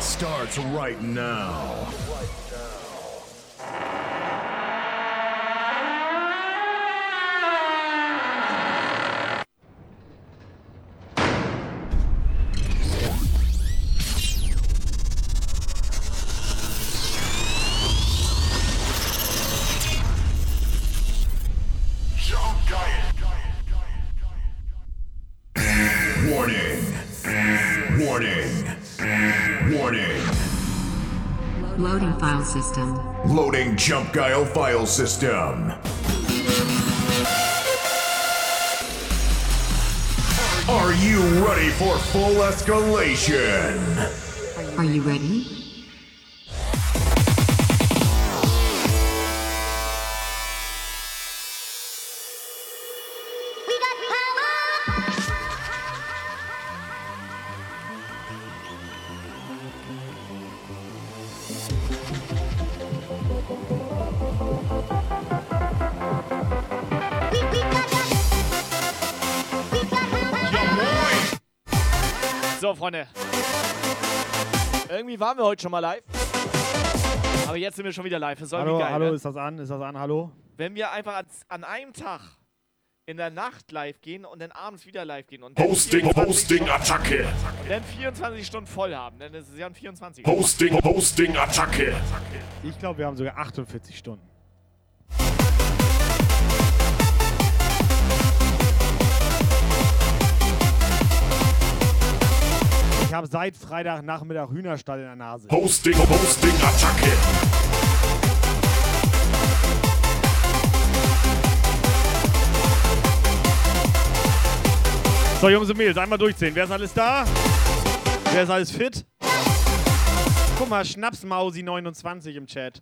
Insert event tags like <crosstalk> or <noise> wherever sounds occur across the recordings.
It starts right now. Warning. System. Loading Jump Guile file system. Are you ready for full escalation? Are you ready? Waren wir heute schon mal live. Aber jetzt sind wir schon wieder live. Das ist Hallo, geil. hallo, ne? ist das an? Ist das an? Hallo? Wenn wir einfach an einem Tag in der Nacht live gehen und dann abends wieder live gehen und dann Hosting, 24 Hosting, Attacke. dann 24 Stunden voll haben, dann ist es ja ein 24. Hosting, Hosting, Attacke. Ich glaube, wir haben sogar 48 Stunden. Ich habe seit Freitagnachmittag Hühnerstall in der Nase. Hosting, Hosting, Attacke. So, Jungs und Mädels, einmal durchzählen. Wer ist alles da? Wer ist alles fit? Guck mal, Schnapsmausi29 im Chat.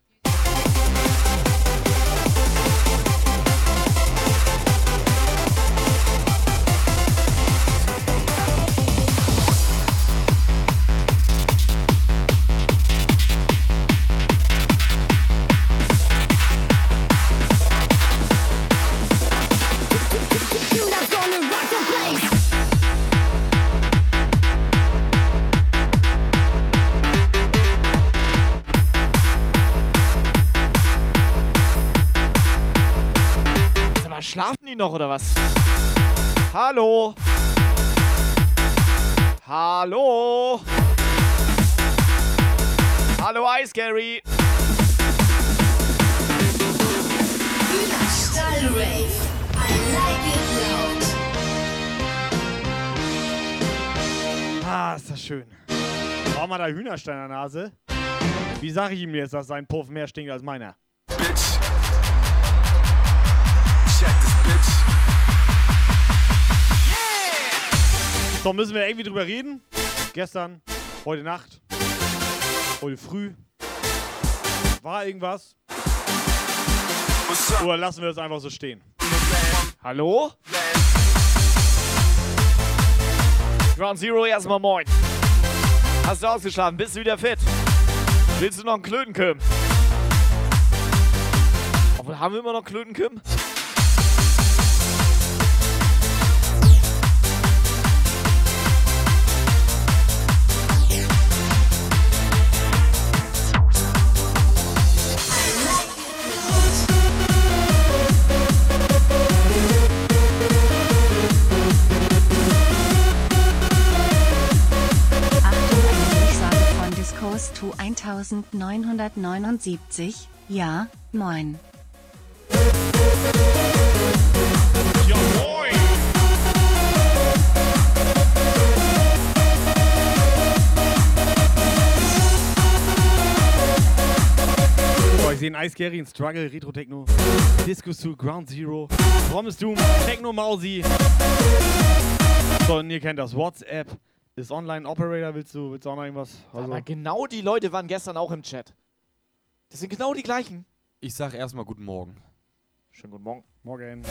Die noch oder was? Hallo? Hallo? Hallo, Ice Gary. Ah, ist das schön. Warum hat er Hühnerstein in der Nase? Wie sage ich ihm jetzt, dass sein Puff mehr stinkt als meiner? So, müssen wir irgendwie drüber reden? Gestern, heute Nacht, heute früh. War irgendwas? Oder lassen wir es einfach so stehen? Hallo? Ground Zero erstmal moin. Hast du ausgeschlafen? Bist du wieder fit? Willst du noch einen Klötenküm? Obwohl, haben wir immer noch Klötenküm? To 1979. Ja, moin. Ich sehe einen einen Struggle, Retro Techno, Disco zu Ground Zero, Promise Doom, Techno Mausi. So, und ihr kennt das. WhatsApp ist Online Operator. Willst du, willst du auch noch irgendwas? Also, Aber genau die Leute waren gestern auch im Chat. Das sind genau die gleichen. Ich sag erstmal guten Morgen. Schönen guten Morgen. morgen.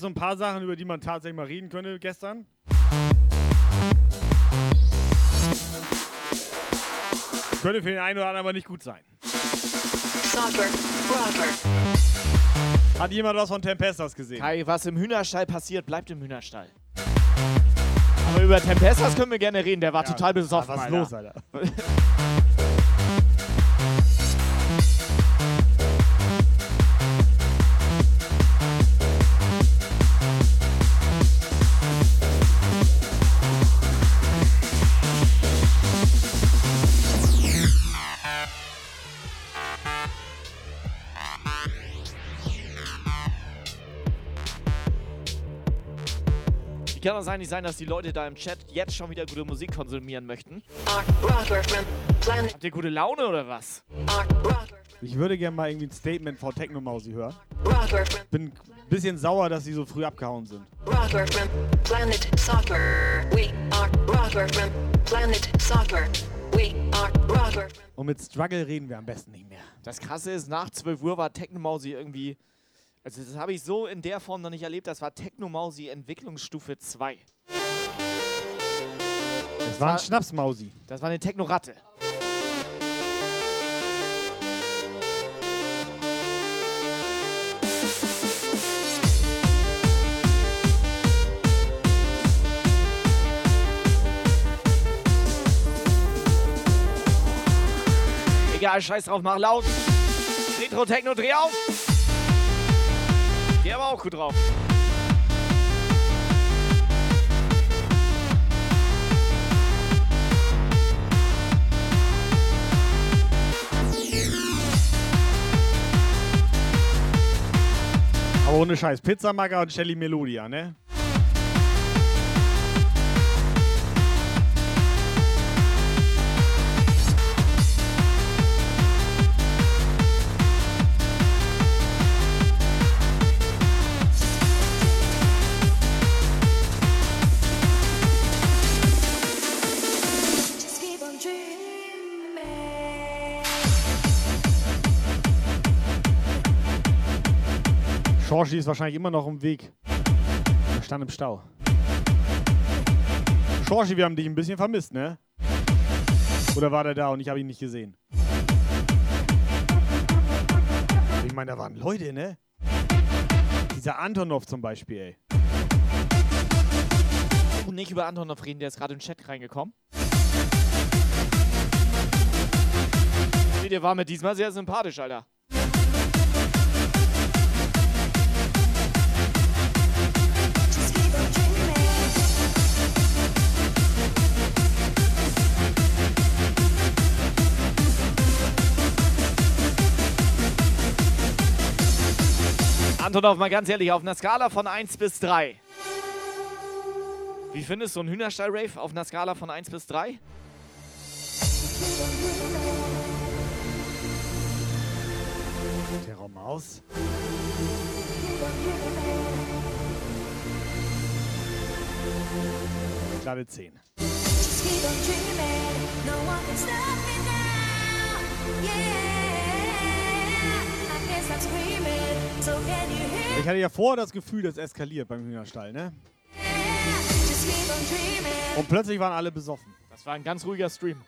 Hätte so ein paar Sachen, über die man tatsächlich mal reden könnte gestern. Könnte für den einen oder anderen aber nicht gut sein. Soccer. Hat jemand was von Tempestas gesehen? Kai, was im Hühnerstall passiert, bleibt im Hühnerstall. Aber über Tempestas können wir gerne reden, der war Ja, total besoffen. Was ist los, Alter? <laughs> Das eigentlich sein, dass die Leute da im Chat jetzt schon wieder gute Musik konsumieren möchten? Habt ihr gute Laune oder was? Ich würde gerne mal irgendwie ein Statement von Technomausi hören. rocker from Bin ein bisschen sauer, dass sie so früh abgehauen sind. rocker from planet soccer. We are rocker from planet soccer. We are rocker. Und mit Struggle reden wir am besten nicht mehr. Das Krasse ist, nach 12 Uhr war Technomausi irgendwie. Also, das habe ich so in der Form noch nicht erlebt. Das war Technomausi Entwicklungsstufe 2. Das war ein Schnapsmausi. Das war eine Technoratte. Egal, scheiß drauf, mach laut. Retro Techno, dreh auf. Der war auch gut drauf. Aber ohne Scheiß. Pizzamacker und Shelly Melodia, ne? Shorshi ist wahrscheinlich immer noch im Weg. Er stand im Stau. Shorshi, wir haben dich ein bisschen vermisst, ne? Oder war der da und ich habe ihn nicht gesehen? Ich meine, da waren Leute, ne? Dieser Antonov zum Beispiel, ey. Und nicht über Antonov reden, der ist gerade im Chat reingekommen. Nee, der war mir diesmal sehr sympathisch, Alter. Antonov, mal ganz ehrlich, auf einer Skala von 1 bis 3. Wie findest du einen Hühnerstall-Rave auf einer Skala von 1 bis 3? Der Raum aus. Glatte 10. Just keep on dreaming. No one can stop me now. Yeah. Ich hatte ja vorher das Gefühl, das eskaliert beim Hühnerstall, ne? Und plötzlich waren alle besoffen. Das war ein ganz ruhiger Stream.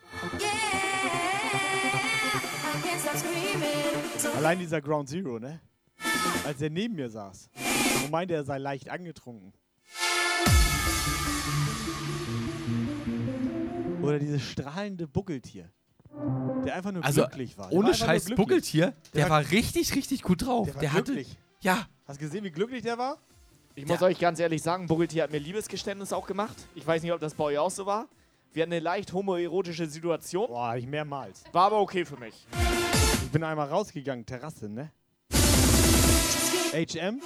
Allein dieser Ground Zero, ne? Als er neben mir saß und meinte, er sei leicht angetrunken. Oder dieses strahlende Buckeltier, der einfach nur Also, glücklich war. Der war ohne nur Scheiß. Buckeltier, der Der war richtig, richtig gut drauf. Der war Der hatte. glücklich. Ja, Hast du gesehen, wie glücklich der war? Ich muss Ja. euch ganz ehrlich sagen, Buggeltier hat mir Liebesgeständnis auch gemacht. Ich weiß nicht, ob das bei euch auch so war. Wir hatten eine leicht homoerotische Situation. Boah, ich mehrmals. War aber okay für mich. Ich bin einmal rausgegangen, Terrasse, ne? HM,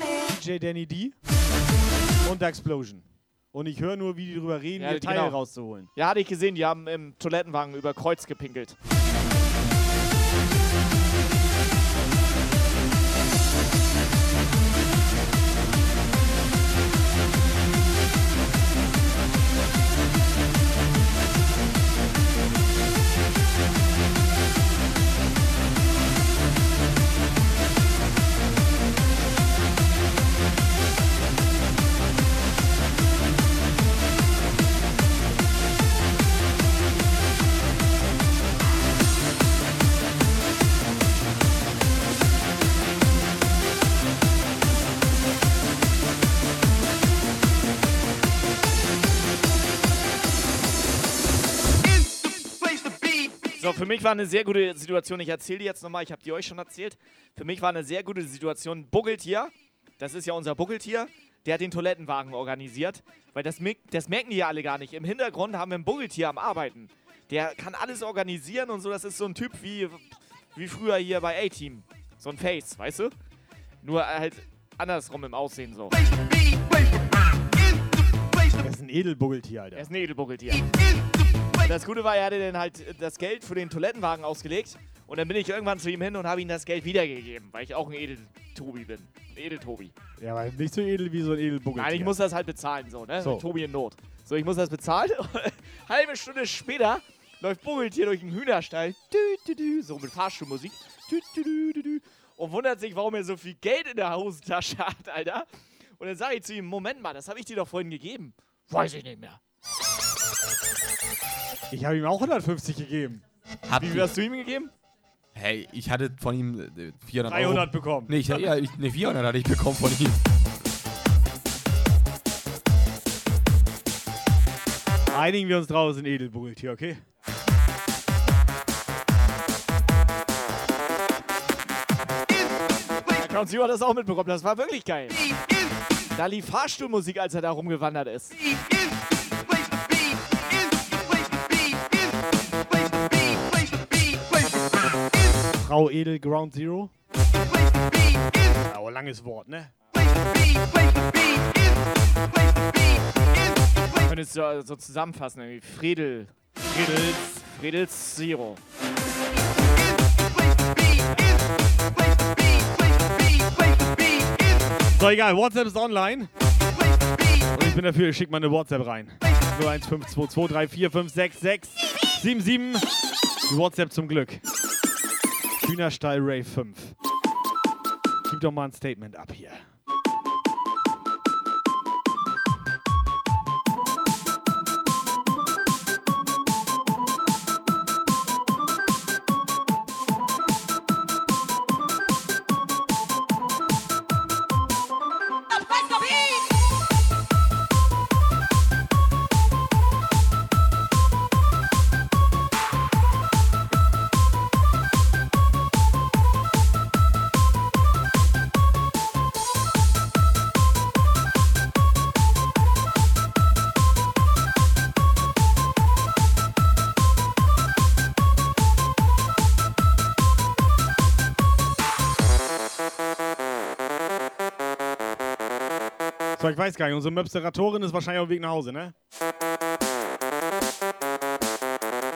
DJ Danny D und The Explosion. Und ich höre nur, wie die drüber reden, Ja, ihr Teil genau. rauszuholen. Ja, hatte ich gesehen, die haben im Toilettenwagen über Kreuz gepinkelt. So, für mich war eine sehr gute Situation. Ich erzähle die jetzt nochmal, ich habe die euch schon erzählt. Für mich war eine sehr gute Situation. Buckeltier, das ist ja unser Buckeltier, der hat den Toilettenwagen organisiert. Weil das, das merken die ja alle gar nicht. Im Hintergrund haben wir ein Buckeltier am Arbeiten. Der kann alles organisieren und so. Das ist so ein Typ wie, wie früher hier bei A-Team. So ein Face, weißt du? Nur halt andersrum im Aussehen so. Das ist ein Edelbuggeltier, Alter. Er ist ein Edelbuckeltier. <laughs> Das Gute war, er hatte dann halt das Geld für den Toilettenwagen ausgelegt. Und dann bin ich irgendwann zu ihm hin und habe ihm das Geld wiedergegeben, weil ich auch ein Edel-Tobi bin. Ein Edel-Tobi. Ja, aber nicht so edel wie so ein Edelbuggeltier. Nein, ich muss das halt bezahlen, so, ne? So. Tobi in Not. So, ich muss das bezahlen. <laughs> Halbe Stunde später läuft Buckeltier durch den Hühnerstall. Dü, dü, dü, so mit Fahrstuhlmusik. Und wundert sich, warum er so viel Geld in der Hosentasche hat, Alter. Und dann sage ich zu ihm, Moment mal, das habe ich dir doch vorhin gegeben. Weiß ich nicht mehr. Ich habe ihm auch 150 gegeben. Habt Wie viel hast du ihm gegeben? hey, ich hatte von ihm äh, 400 300 Euro. bekommen. Nee, ich, ja, ich, nee, 400 hatte ich bekommen von ihm. Einigen wir uns draus, ein Edelbuggeltier, okay? Count Zero hat das auch mitbekommen, das war wirklich geil. Da lief Fahrstuhlmusik, als er da rumgewandert ist. Frau Edel Ground Zero. Aber langes Wort, ne? Könntest du so zusammenfassen, irgendwie Friedel. Friedels. Friedels Zero. So, egal, WhatsApp ist online. Und ich bin dafür, ich schick mal eine WhatsApp rein. 01522345677. Die WhatsApp zum Glück. Hühnerstall Ray 5. Gib doch mal ein Statement ab hier. Ich weiß gar nicht, unsere Möpsteratorin ist wahrscheinlich auf dem Weg nach Hause, ne?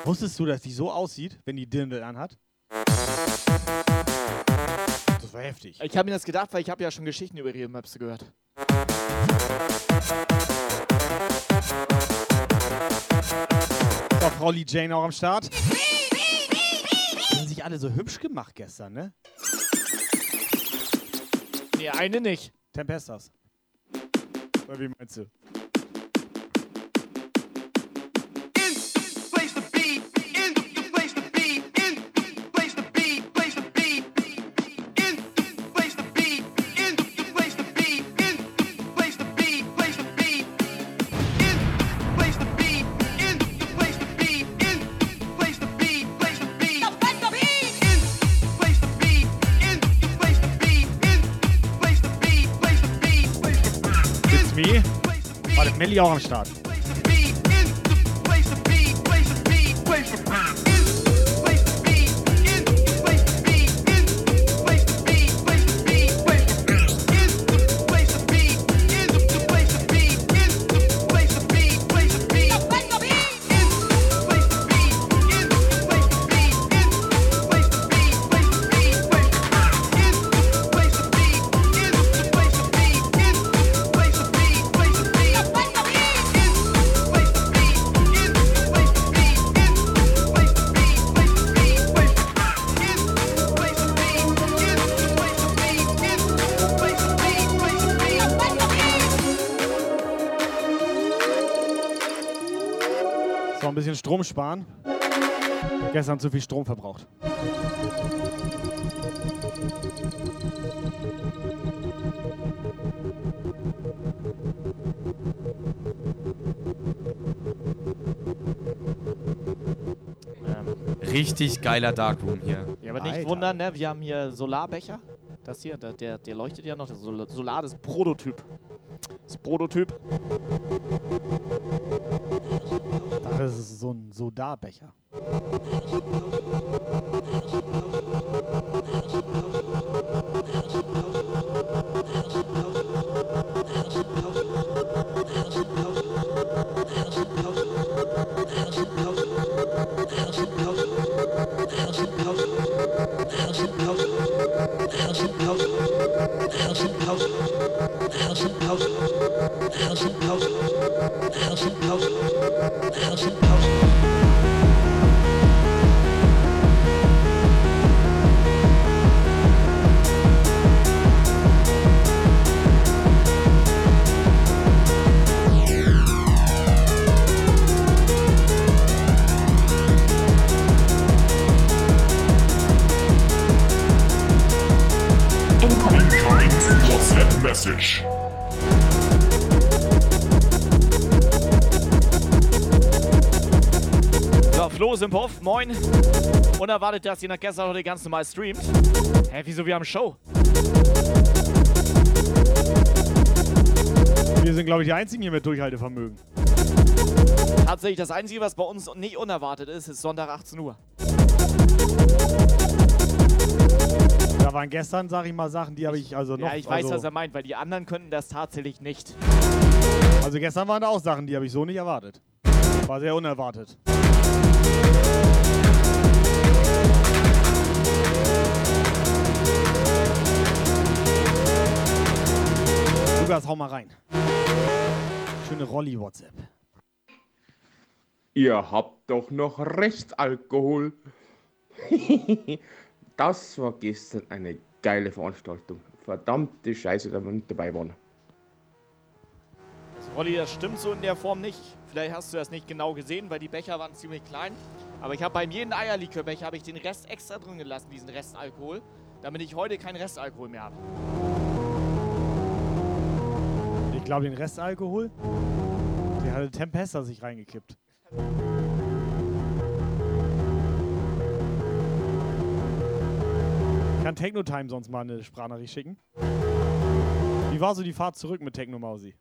Wusstest du, dass die so aussieht, wenn die Dirndl anhat? Das war heftig. Ich habe mir das gedacht, weil ich habe ja schon Geschichten über ihre Möpse gehört. So, Frau Lee Jane auch am Start. Die haben sich alle so hübsch gemacht gestern, ne? Nee, eine nicht. Tempestas. Oder wie meinst du? Warte, Melli Strom sparen. Gestern zu viel Strom verbraucht. Ähm, Richtig geiler Darkroom hier. Ja, aber nicht Alter. wundern, ne? Wir haben hier Solarbecher. Das hier, der, der, der leuchtet ja noch. Solar, das Prototyp. Das Prototyp. Ist so Unerwartet, dass ihr nach gestern heute ganz normal streamt. Hä, wieso? Wir haben Show. Wir sind, glaube ich, die Einzigen hier mit Durchhaltevermögen. Tatsächlich, das Einzige, was bei uns nicht unerwartet ist, ist Sonntag 18 Uhr. Da waren gestern, sag ich mal, Sachen, die habe ich also noch. ja, ich weiß, also, was er meint, weil die anderen könnten das tatsächlich nicht. Also gestern waren da auch Sachen, die habe ich so nicht erwartet. War sehr unerwartet. Lukas, hau mal rein. Schöne Rolli-WhatsApp. Ihr habt doch noch Restalkohol. <laughs> das war gestern eine geile Veranstaltung. Verdammte Scheiße, da wir nicht dabei waren. Rolli, das stimmt so in der Form nicht. Vielleicht hast du das nicht genau gesehen, weil die Becher waren ziemlich klein. Aber ich habe beim jeden Eierlikörbecher habe ich den Rest extra drin gelassen, diesen Restalkohol, damit ich heute keinen Restalkohol mehr habe. Ich glaube, den Restalkohol, der hatte Tempesta sich reingekippt. Kann Technotime sonst mal eine Sprachnachricht schicken? Wie war so die Fahrt zurück mit Techno Mausi?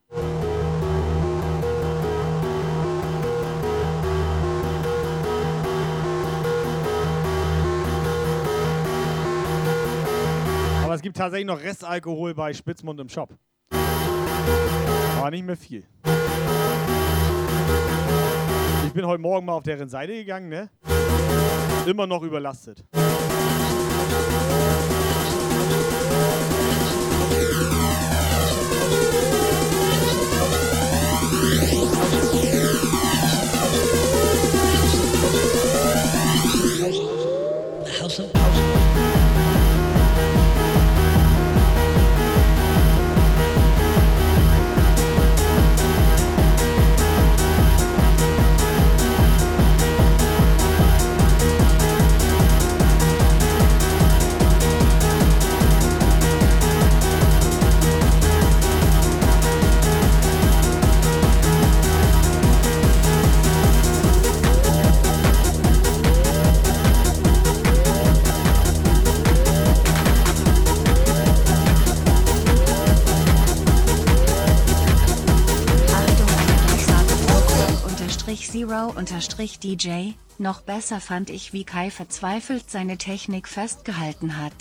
Aber es gibt tatsächlich noch Restalkohol bei Spitzmund im Shop. Aber nicht mehr viel. Ich bin heute Morgen mal auf deren Seite gegangen, ne? Immer noch überlastet. Unterstrich Zero unterstrich DJ. Noch besser fand ich, wie Kai verzweifelt seine Technik festgehalten hat.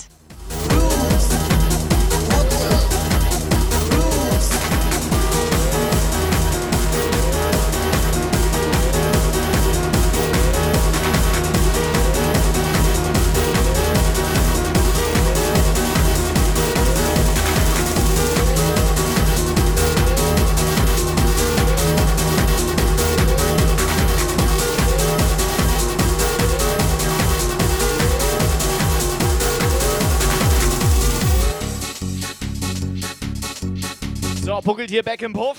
Puckelt hier back im Puff.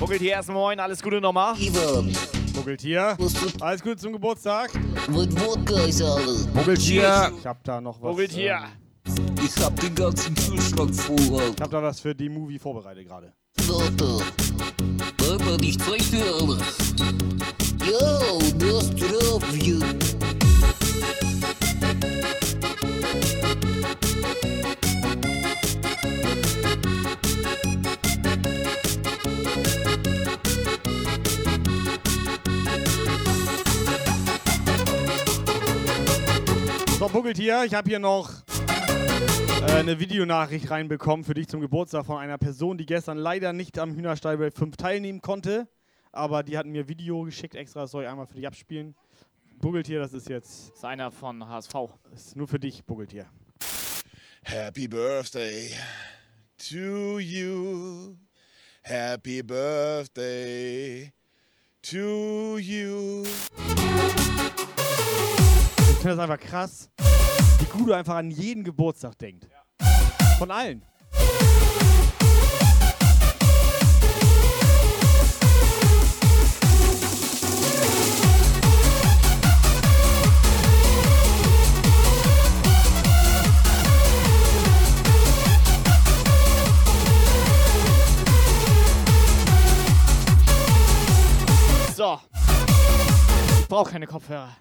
Puckelt hier erstmal moin, alles Gute nochmal. Ivan, Buckelt hier. Alles gut zum Geburtstag. Buckelt hier. Ich hab da noch was. Puckelt hier. ähm, Ich hab den ganzen Kühlschrank voll. ich hab da was für die Movie vorbereitet gerade. Warte. Warte, ich zeig dir alles. Yo, das Tröpfchen. So, Buggeltier, ich habe hier noch äh, eine Videonachricht reinbekommen für dich zum Geburtstag von einer Person, die gestern leider nicht am Hühnerstall bei 5 teilnehmen konnte. Aber die hat mir Video geschickt extra, das soll ich einmal für dich abspielen. Buggeltier, das ist jetzt Das ist einer von HSV. das ist nur für dich, Buggeltier. Happy birthday to you. Happy birthday to you. Ich finde das einfach krass, wie gut du einfach an jeden Geburtstag denkt. Von allen. So. Ich brauche keine Kopfhörer.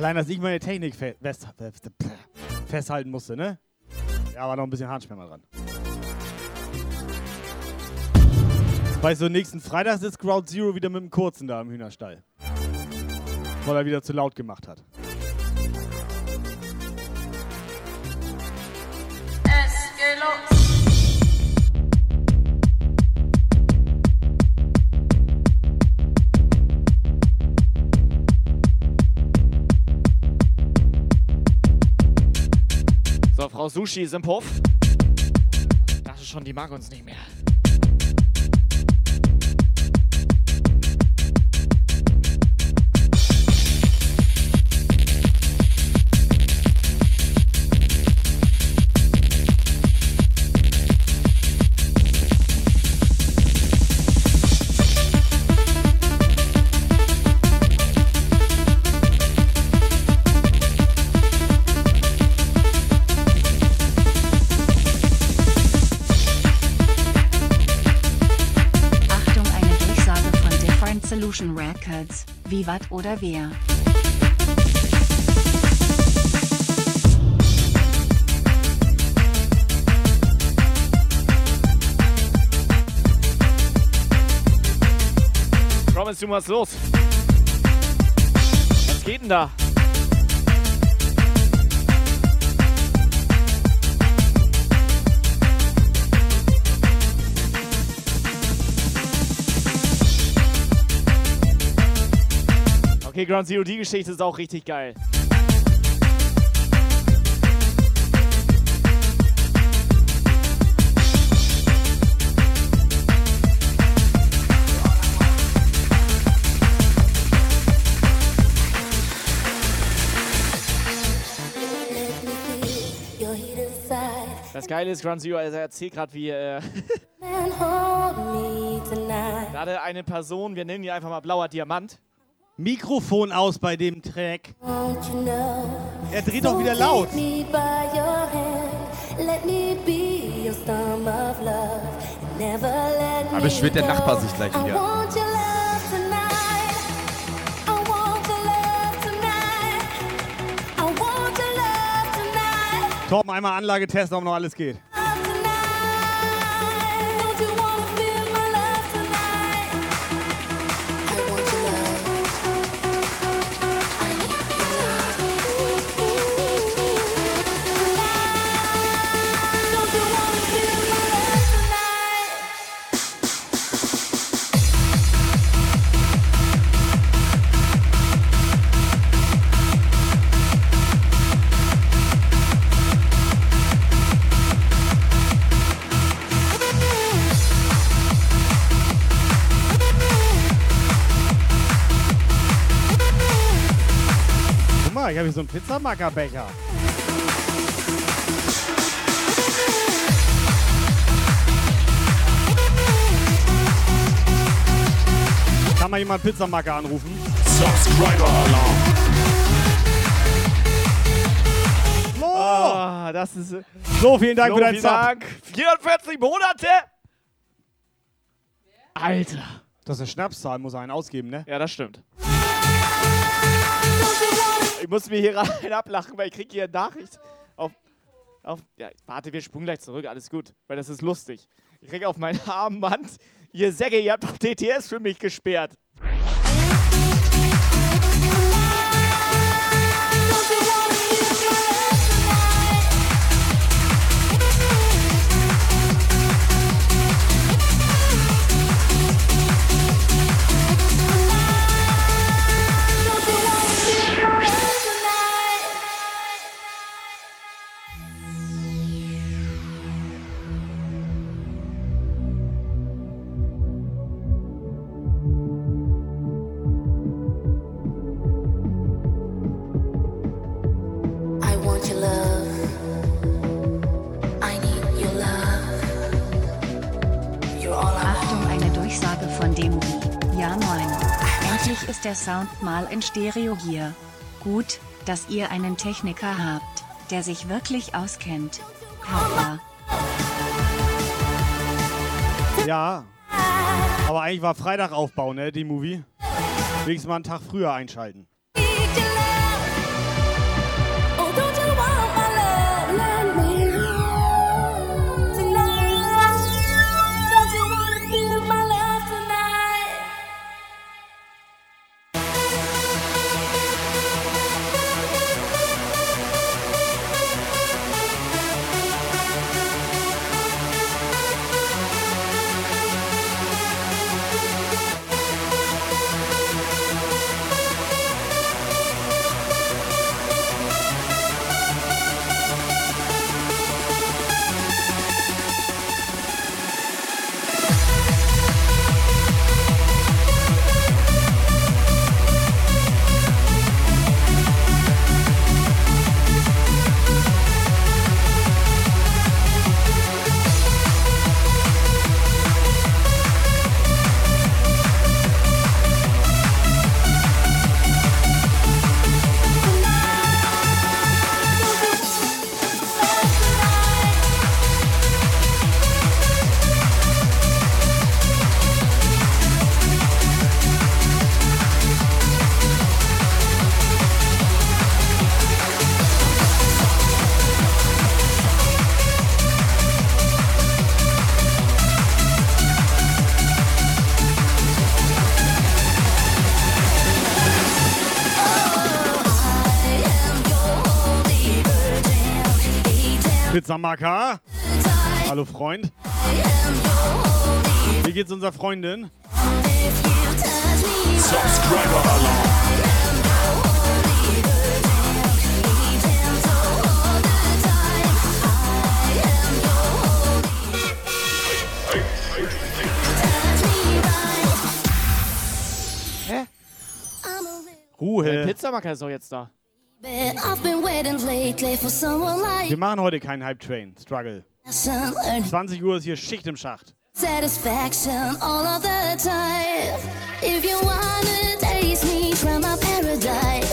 Allein, dass ich meine Technik fe fest fest festhalten musste, ne? Ja, war noch ein bisschen Harnspender dran. Weißt du, nächsten Freitag sitzt Ground Zero wieder mit dem Kurzen da im Hühnerstall. Weil er wieder zu laut gemacht hat. Frau Sushi ist im Puff. Ich dachte schon, die mag uns nicht mehr. Wer? Promise, du was los? Was geht denn da? Okay, Ground Zero, die Geschichte ist auch richtig geil. Das Geile ist, Ground Zero, also er erzählt gerade, wie äh, <laughs> gerade eine Person, wir nennen die einfach mal blauer Diamant, Mikrofon aus bei dem Track. Er dreht doch wieder laut. Aber beschwert der. Nachbar sich gleich wieder. Torben, einmal Anlage testen, ob noch alles geht. Pizzamackerbecher. Kann mal jemand Pizzamacker anrufen? Subscriber Alarm. So, Ah, das ist. äh, so vielen Dank so, für deinen vielen Sub. Dank. 44 Monate! Alter. Das ist eine Schnapszahl, muss er einen ausgeben, ne? Ja, das stimmt. Ich muss mir hier <laughs> rein ablachen, weil ich krieg hier eine Nachricht auf, Auf, ja, warte, wir spulen gleich zurück, alles gut, weil das ist lustig. Ich krieg auf meinen Armband, ihr Säcke, ihr habt doch DTS für mich gesperrt. Der Sound mal in Stereo hier. Gut, dass ihr einen Techniker habt, der sich wirklich auskennt. Papa. Ja. Aber eigentlich war Freitag Aufbau, ne, die Movie. Wenigstens mal einen Tag früher einschalten. Pizzamaka. Hallo Freund. Wie geht's unserer Freundin? Subscriber Alarm. Ruhe. Der Pizzamacker ist doch jetzt da. Bit. I've been waiting lately for someone like Wir machen heute keinen Hype Train. Struggle. some earned 20 Uhr ist hier Schicht im Schacht. satisfaction all of the time. If you wanna taste me from my paradise,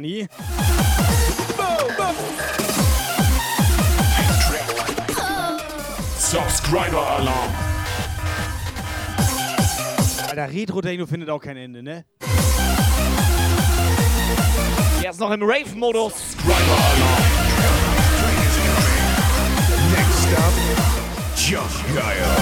Sunny. Subscriber Alarm. Alter, Retro-Techno findet auch kein Ende, ne? Er ist noch im Rave-Modus. Subscriber Alarm. Next up, Jump Geil.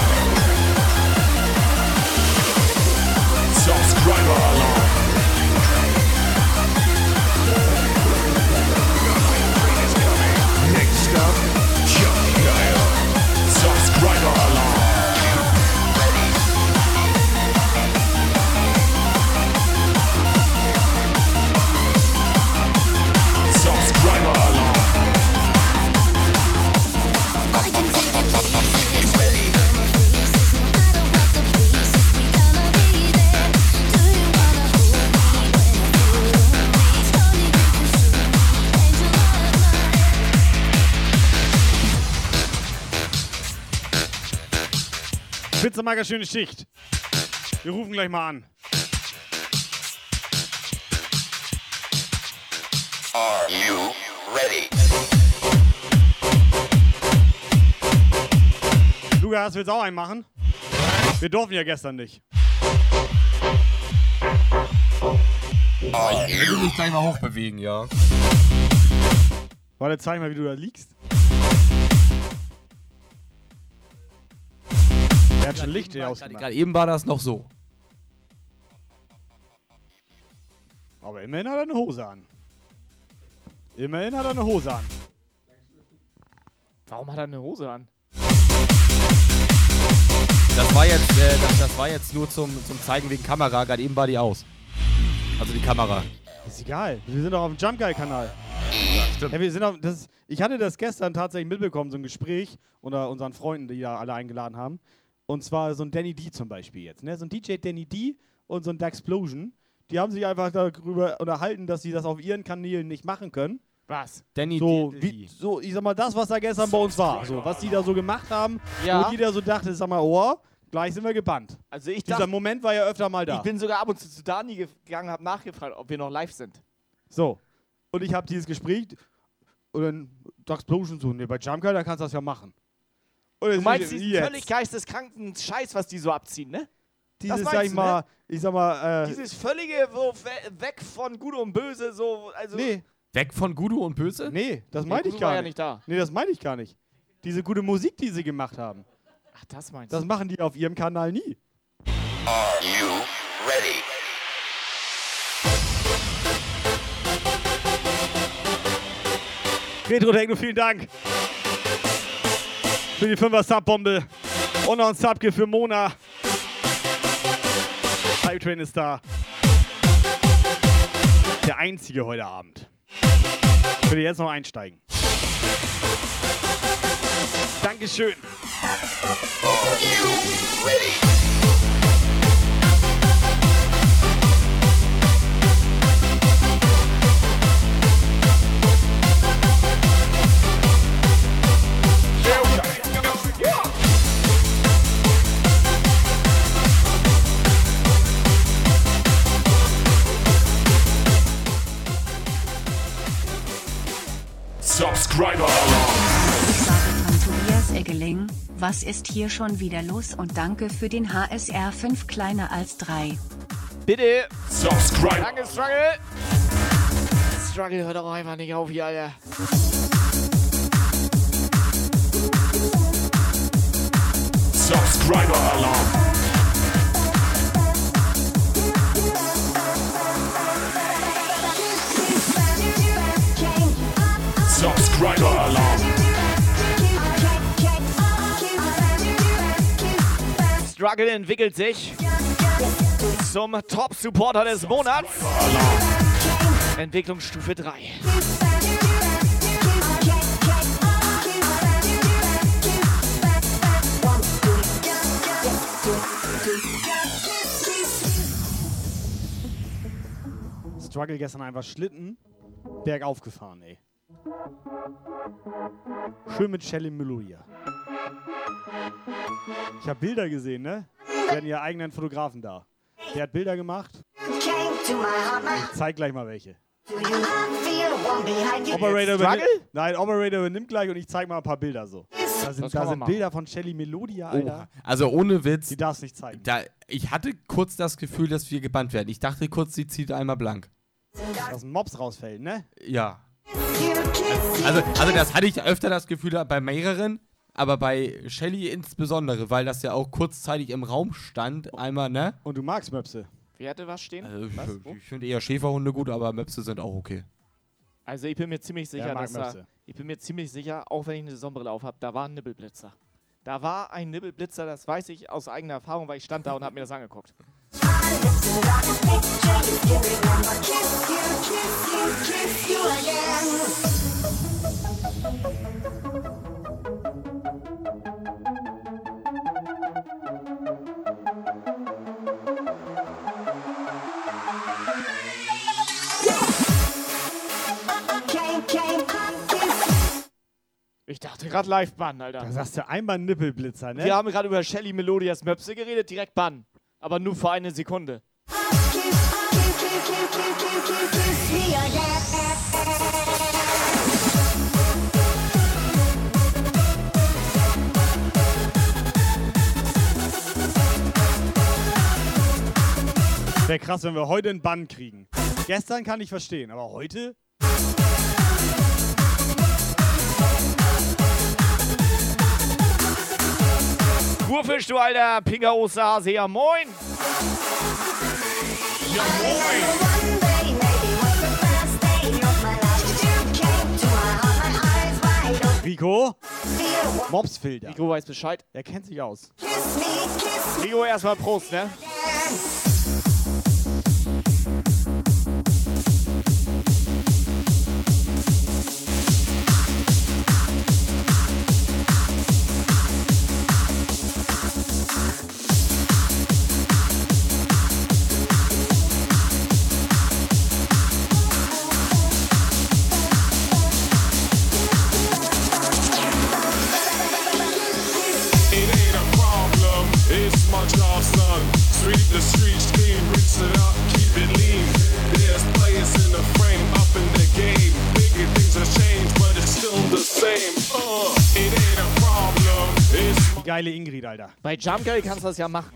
Letzte Mal schöne Schicht. Wir rufen gleich mal an. Are you ready? Lukas, willst du auch einen machen? Wir durften ja gestern nicht. Ich will mich gleich mal hochbewegen, ja. Warte, zeig mal, wie du da liegst. Hat schon Licht hier ausgemacht. Gerade eben war das noch so. Aber immerhin hat er eine Hose an. Immerhin hat er eine Hose an. Warum hat er eine Hose an? Das war jetzt, äh, das, das war jetzt nur zum, zum Zeigen wegen Kamera. Gerade eben war die aus. Also die Kamera. Ist egal. Wir sind doch auf dem Jump Guy Kanal. stimmt. Ja, wir sind auf, das, ich hatte das gestern tatsächlich mitbekommen, so ein Gespräch unter unseren Freunden, die da alle eingeladen haben. Und zwar so ein Danny D zum Beispiel jetzt. Ne? So ein DJ Danny D und so ein Daxplosion. Die haben sich einfach darüber unterhalten, dass sie das auf ihren Kanälen nicht machen können. Was? Danny So, D- wie, so, ich sag mal, das, was da gestern bei uns war. So, was die da so gemacht haben, Ja. wo jeder so dachte, sag mal, oh, gleich sind wir gebannt. Also ich Dieser dachte, Moment war ja öfter mal da. ich bin sogar ab und zu zu Dani gegangen, habe nachgefragt, ob wir noch live sind. So. Und ich habe dieses Gespräch und dann Daxplosion so, ne, bei Jumpguy, da kannst du das ja machen. Und Du meinst diesen jetzt, völlig geisteskranken Scheiß, was die so abziehen, ne? dieses, sag ich du, mal, ich sag mal, äh, Dieses völlige so we weg von Gut und Böse, so, also. nee, Weg von Gudu und Böse? nee, das Nee, meinte ich gar war ja nicht. nicht da. Nee, das meine ich gar nicht. Diese gute Musik, die sie gemacht haben, Ach, das meinst das du. machen die auf ihrem Kanal nie. Are you ready? Retro Techno, vielen Dank für die 5er Subbombe. Und noch ein Subgift für Mona. Hype Train ist da. Der einzige heute Abend. Ich würde jetzt noch einsteigen. Dankeschön. Was ist hier schon wieder los und danke für den HSR 5 kleiner als 3. Bitte! Subscriber. Danke, Struggle! Struggle, hört doch einfach nicht auf hier, Alter. Subscriber Alarm. Subscriber Alarm. Struggle entwickelt sich zum Top-Supporter des Monats. Entwicklungsstufe 3. Struggle gestern einfach Schlitten bergauf gefahren, ey. Schön mit Shelly Milo hier. Ich habe Bilder gesehen, ne? Wir hatten ja eigenen Fotografen da. Der hat Bilder gemacht. Ich zeig gleich mal welche. Operator übernimmt, nein, Operator übernimmt gleich und ich zeig mal ein paar Bilder so. Da sind, da sind. Bilder von Shelly Melodia, Alter. Oha. Also ohne Witz. Die darfst nicht zeigen. Da, ich hatte kurz das Gefühl, dass wir gebannt werden. Ich dachte kurz, sie zieht einmal blank. Dass ein Mops rausfällt, ne? Ja. Also, also das hatte ich öfter das Gefühl bei mehreren, aber bei Shelly insbesondere, weil das ja auch kurzzeitig im Raum stand. Einmal, ne? Und du magst Möpse. Wer hatte was stehen? Also, Was? ich finde eher Schäferhunde gut, aber Möpse sind auch okay. Also ich bin mir ziemlich sicher, dass da, ich bin mir ziemlich sicher, auch wenn ich eine Sonnenbrille auf habe, da war ein Nibbelblitzer. Da war ein Nibbelblitzer, das weiß ich aus eigener Erfahrung, weil ich stand da und habe mir das angeguckt. Ich dachte gerade live bannen, Alter. Da sagst du einmal Nippelblitzer, ne? Wir haben gerade über Shelly Melodias Möpse geredet, direkt bannen. Aber nur für eine Sekunde. Wäre krass, wenn wir heute einen Bann kriegen. Gestern kann ich verstehen, aber heute? Kurfisch, du alter Pinker Osterhase, ja moin! Ja, moin! Rico? Mopsfilter. Rico weiß Bescheid. Er kennt sich aus. Rico, erstmal Prost, ne? Geile Ingrid, Alter. Bei Jump Girl kannst du das ja machen.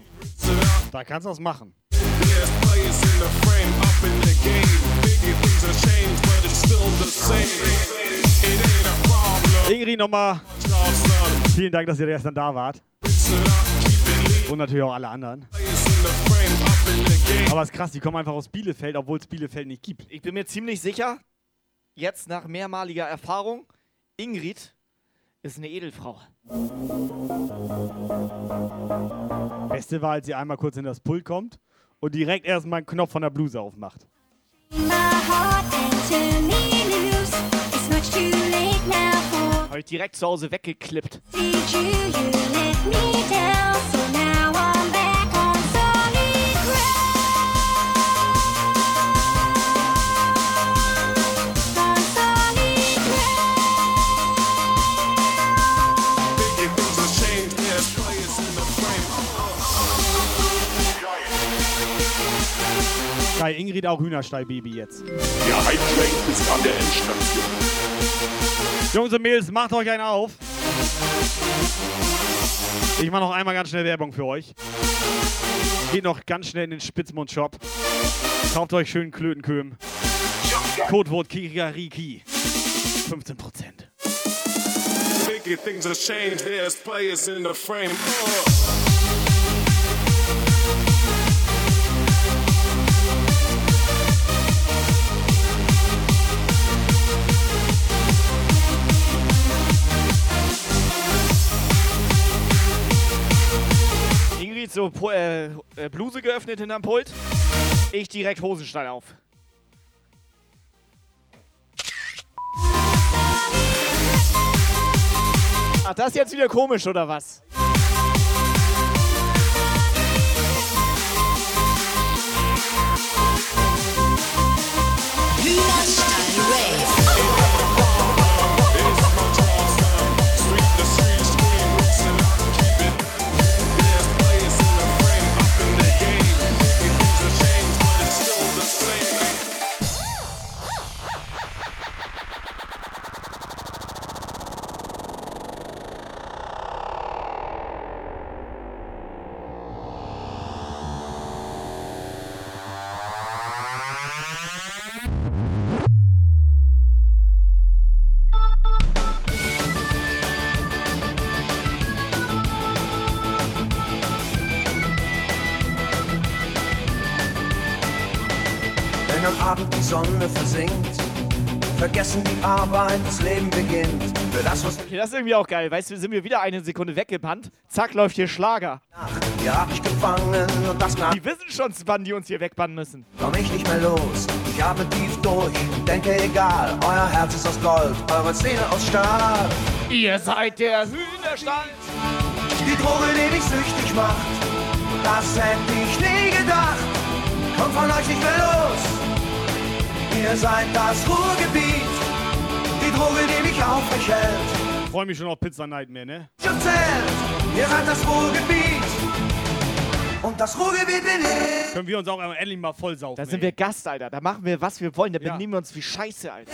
Da kannst du das machen. There's players in the frame, up in the game. Bigger things have changed, but it's still the same. It ain't a problem, Ingrid, nochmal vielen Dank, dass ihr gestern da wart. Und natürlich auch alle anderen. Aber es ist krass, die kommen einfach aus Bielefeld, obwohl es Bielefeld nicht gibt. Ich bin mir ziemlich sicher, jetzt nach mehrmaliger Erfahrung, Ingrid ist eine Edelfrau. Beste war, als sie einmal kurz in das Pult kommt und direkt erstmal einen Knopf von der Bluse aufmacht. Habe ich direkt zu Hause weggeklippt. Bigger Geil, Ingrid auch Hühnerstall-Baby jetzt. Der Hype Train ist an der Endstation. Jungs und Mädels, macht euch einen auf. Ich mache noch einmal ganz schnell Werbung für euch. Geht noch ganz schnell in den Spitzmund-Shop. Kauft euch schön Klötenköm. Codewort Kikariki. 15%. Bigger things have changed, there's players in the frame. Uh. Ingrid so äh, äh, Bluse geöffnet hinterm Pult. Ich direkt Hosenstall auf. Ach, das ist jetzt wieder komisch, oder was? Okay, das ist irgendwie auch geil. Weißt du, sind wir wieder eine Sekunde weggebannt. Zack, läuft hier Schlager. hier hab ich gefangen und das nach Die wissen schon, wann die uns hier wegbannen müssen. komm ich nicht mehr los. Ich atme tief durch, denke egal, euer Herz ist aus Gold, eure Zähne aus Stahl. Ihr seid der Hühnerstall. Die Droge, die mich süchtig macht, das hätte ich nie gedacht. Kommt von euch nicht mehr los. Ihr seid das Ruhrgebiet, Droge, die mich aufrecht hält. freue mich schon auf Pizza Nightmare, ne? Erzählt, ihr seid das Ruhrgebiet. Und das Ruhrgebiet bin ich. Können wir uns auch endlich mal voll saufen. Da sind wir Gast, Alter. Da machen wir, was wir wollen. Da benehmen wir uns wie Scheiße, Alter.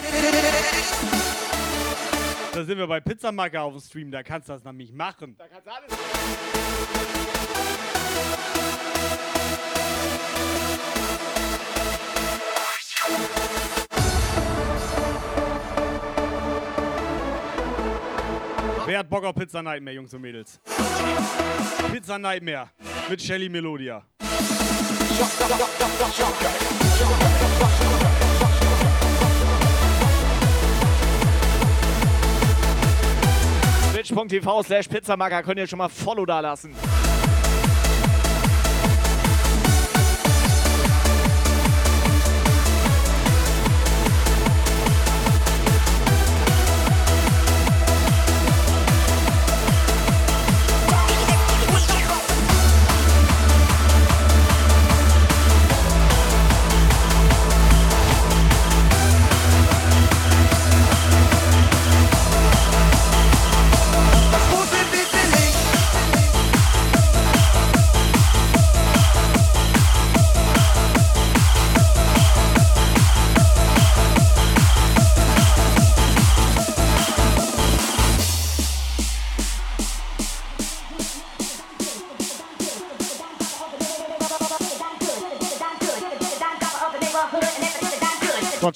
Da sind wir bei Pizzamacker auf dem Stream, da kannst du das nämlich machen. Da kannst du alles Wer hat Bock auf Pizza Nightmare, Jungs und Mädels? Pizza Nightmare mit Shelly Melodia. Twitch.tv slash Pizzamacker könnt ihr schon mal Follow da lassen.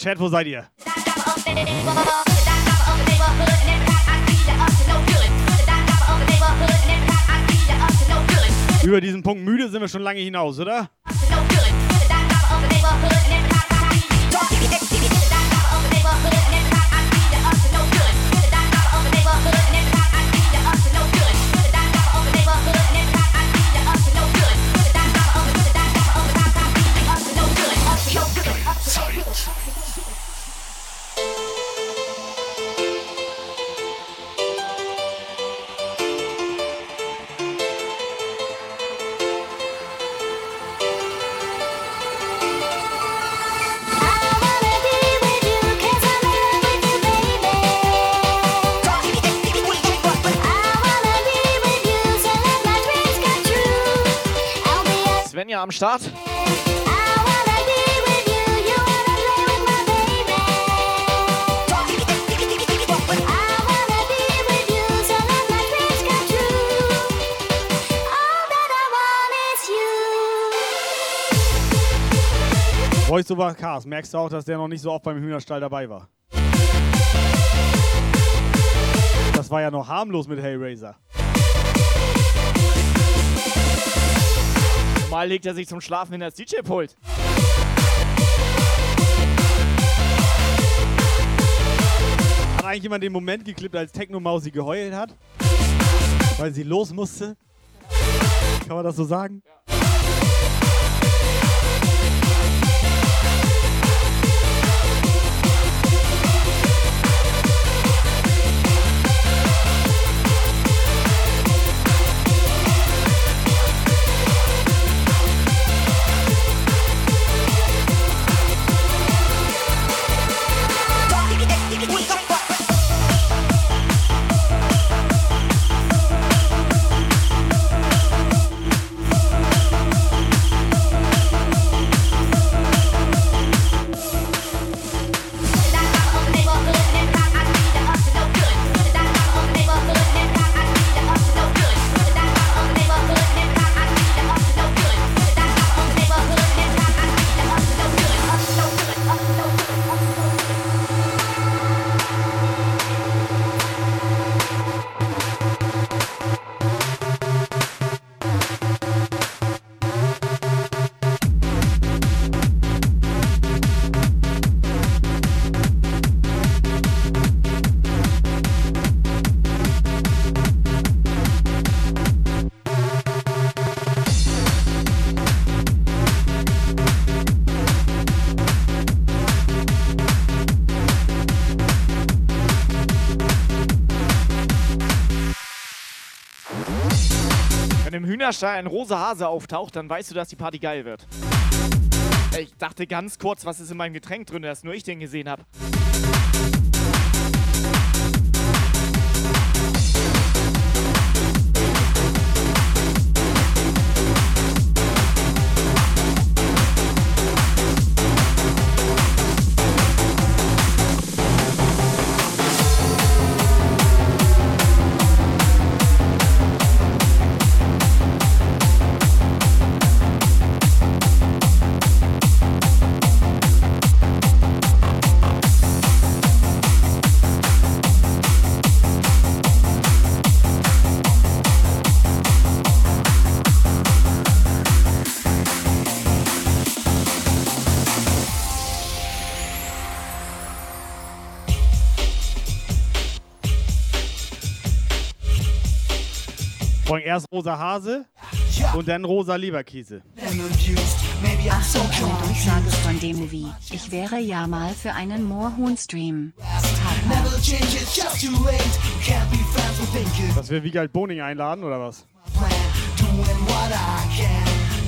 Chat, wo seid ihr? Über diesen Punkt müde sind wir schon lange hinaus, oder? Start. Voice over Cars, merkst du auch, dass der noch nicht so oft beim Hühnerstall dabei war? Das war ja noch harmlos mit Hellraiser. Normal legt er sich zum Schlafen in das DJ-Pult. Hat eigentlich jemand den Moment geklippt, als Techno Mausi geheult hat? Weil sie los musste? Kann man das so sagen? Wenn im Hühnerstall ein rosa Hase auftaucht, dann weißt du, dass die Party geil wird. Ich dachte ganz kurz, was ist in meinem Getränk drin, dass nur ich den gesehen habe. Erst rosa Hase und dann rosa Leberkäse. Achtung, eine Durchsage von Demovi. Ich wäre ja mal für einen Moorhuhn-Stream. Dass wir Wiegald Boning einladen oder was? Doing what I can.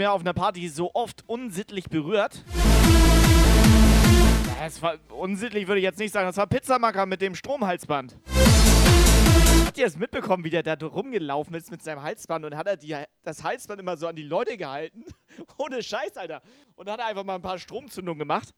mehr auf einer Party so oft unsittlich berührt. Es war unsittlich, würde ich jetzt nicht sagen. Das war Pizzamacker mit dem Stromhalsband. Habt ihr es mitbekommen, wie der da rumgelaufen ist mit seinem Halsband und hat er die, das Halsband immer so an die Leute gehalten? <laughs> Ohne Scheiß, Alter. Und hat er einfach mal ein paar Stromzündungen gemacht.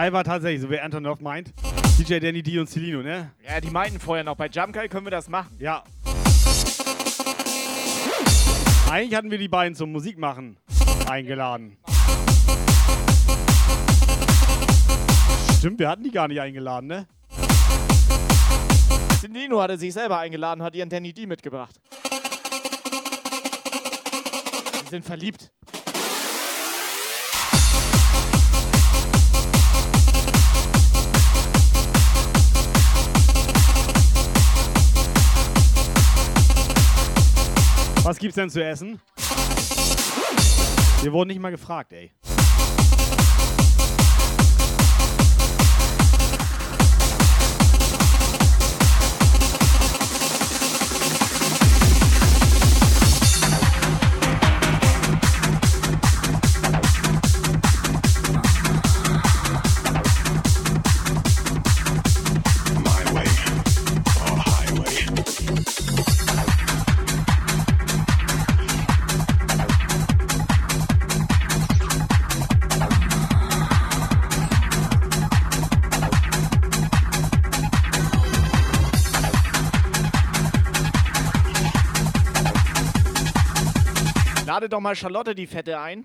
Geil war tatsächlich, so wie Antonov meint. DJ Danny D und Celino, ne? Ja, die meinten vorher noch, bei Jump Guy können wir das machen. Ja. Eigentlich hatten wir die beiden zum Musikmachen eingeladen. Stimmt, wir hatten die gar nicht eingeladen, ne? Nino hatte sich selber eingeladen, hat ihren Danny D mitgebracht. Sie sind verliebt. Was gibt's denn zu essen? Wir wurden nicht mal gefragt, ey. Lade doch mal Charlotte die Fette ein.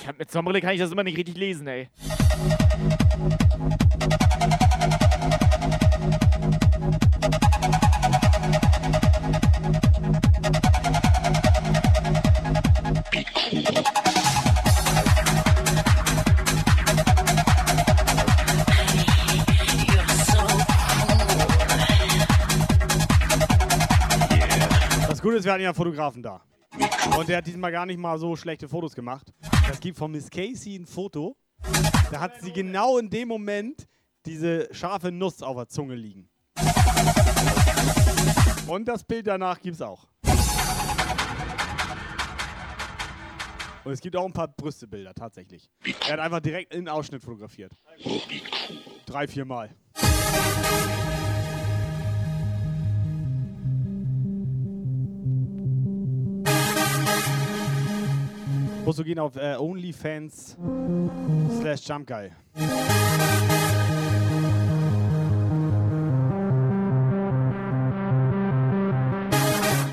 Ich hab, mit Sommerle kann ich das immer nicht richtig lesen, ey. Wir hatten ja einen Fotografen da. Und der hat diesmal gar nicht mal so schlechte Fotos gemacht. Es gibt von Miss Casey ein Foto. Da hat sie genau in dem Moment diese scharfe Nuss auf der Zunge liegen. Und das Bild danach gibt's auch. Und es gibt auch ein paar Brüstebilder, tatsächlich. Er hat einfach direkt in den Ausschnitt fotografiert. Drei, vier Mal. Musst du gehen auf äh, OnlyFans slash Jumpguy.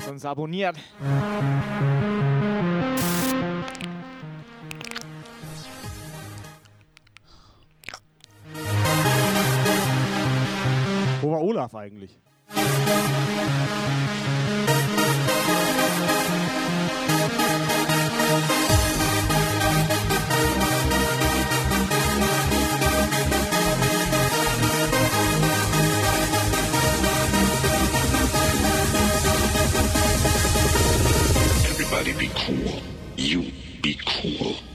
Sonst abonniert. Wo war Olaf eigentlich? Everybody be cool. You be cool.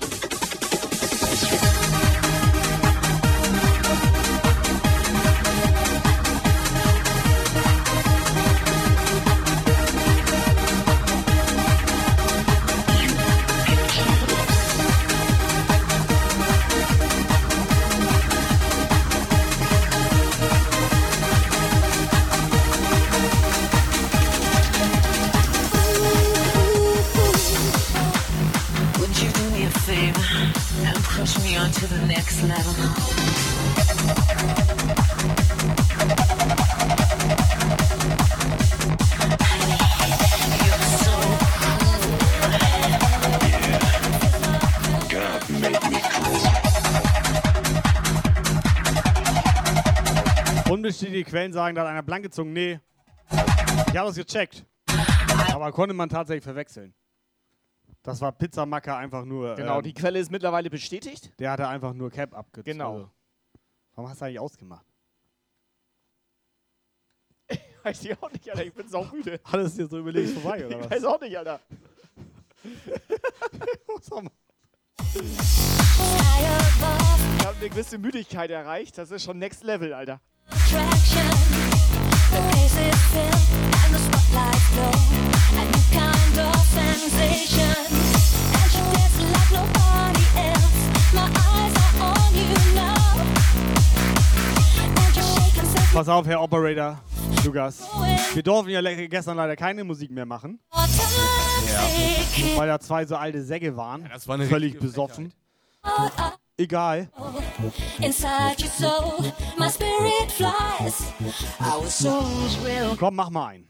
Quellen sagen, da hat einer blank gezogen. Nee. Ich habe es gecheckt. Aber konnte man tatsächlich verwechseln. Das war Pizzamacker einfach nur. Genau, ähm, die Quelle ist mittlerweile bestätigt. Der hatte einfach nur Cap abgezogen. Genau. Warum hast du eigentlich ausgemacht? <laughs> Weiß ich auch nicht, Alter. Ich bin saumüde. <laughs> Alles dir so überlegt vorbei, oder Ich was? weiß auch nicht, Alter. <laughs> Ich habe eine gewisse Müdigkeit erreicht. Das ist schon Next Level, Alter. Pass auf, Herr Operator, Lukas. Wir durften ja gestern leider keine Musik mehr machen. Weil da zwei so alte Säcke waren. das war eine völlig besoffen. Egal. inside your soul. My spirit flies. Our souls will Komm, mach mal ein.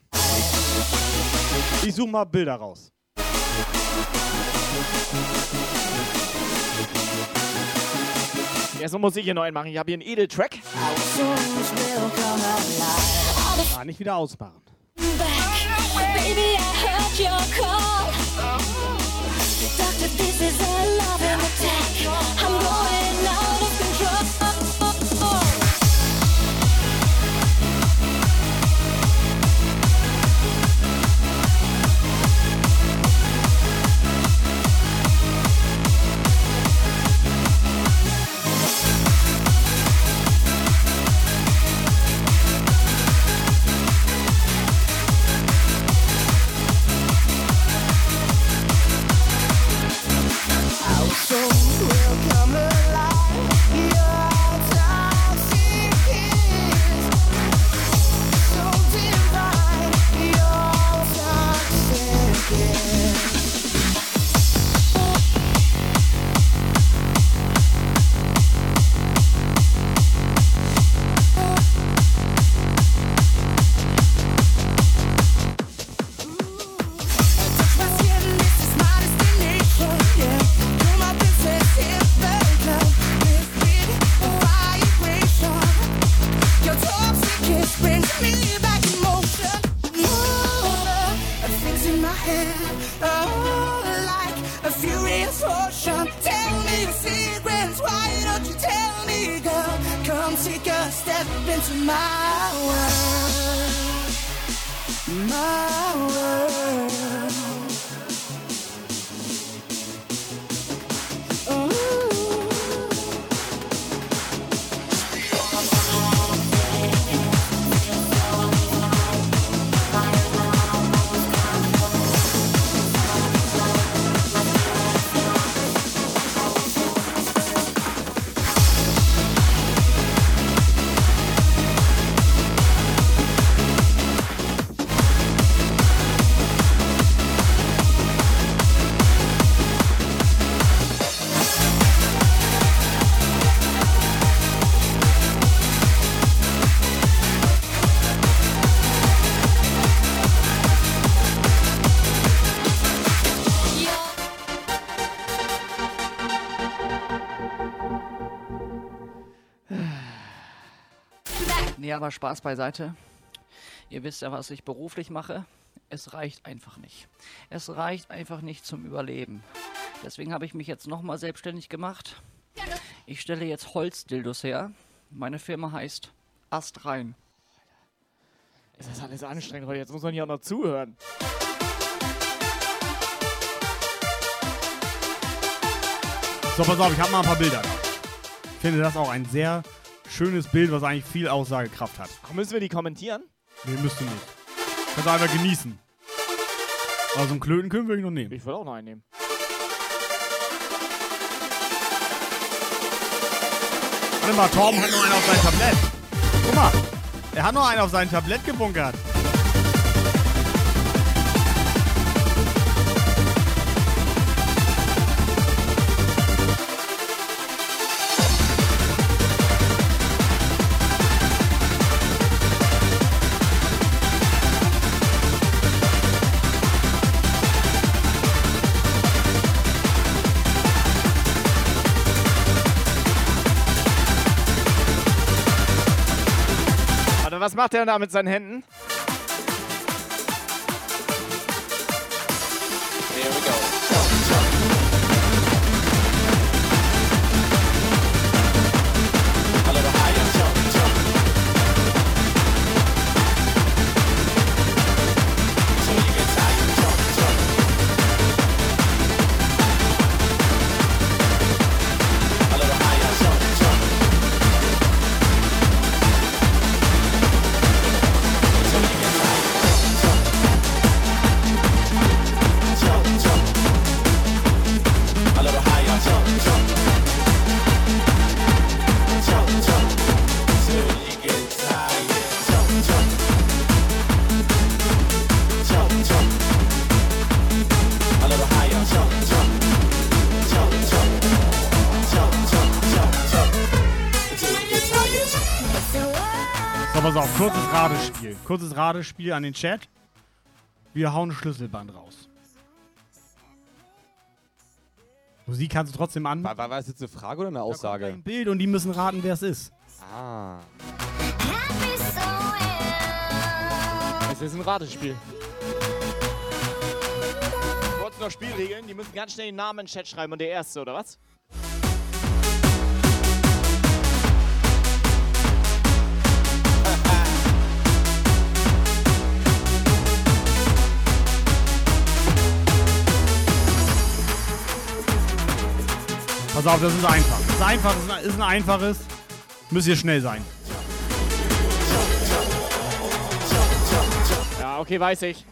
Ich suche mal Bilder raus. Erstmal muss ich hier noch einen machen. Ich habe hier einen Edeltrack. souls will come alive. Ah, nicht wieder ausmachen. Baby, I heard your call. Doctor, this is a loving soul. Ja, aber Spaß beiseite. Ihr wisst ja, was ich beruflich mache. Es reicht einfach nicht. Es reicht einfach nicht zum Überleben. Deswegen habe ich mich jetzt nochmal selbstständig gemacht. Ich stelle jetzt Holzdildos her. Meine Firma heißt Astrein. Ist das alles anstrengend heute? Jetzt muss man auch noch zuhören. So, pass auf, ich habe mal ein paar Bilder. Ich finde das auch ein sehr schönes Bild, was eigentlich viel Aussagekraft hat. Ach, müssen wir die kommentieren? Nee, müsst du nicht. Kannst du einfach genießen. Aber so einen Klöten können wir noch nehmen. Ich will auch noch einen nehmen. Warte mal, Torben hat noch einen auf sein Tablett. Guck mal, er hat noch einen auf sein Tablett gebunkert. Was macht er da mit seinen Händen? Kurzes Radespiel an den Chat. Wir hauen ein Schlüsselband raus. Musik kannst du trotzdem an. War, war das jetzt eine Frage oder eine Aussage? Ein Bild und die müssen raten, wer es ist. Ah. Es ist ein Ratespiel. Kurz noch Spielregeln. Die müssen ganz schnell den Namen in den Chat schreiben und der Erste, oder was? Pass auf, das ist einfach. Das ist einfach, das ist ein einfaches. Müsst ihr schnell sein. Ja, okay, weiß ich.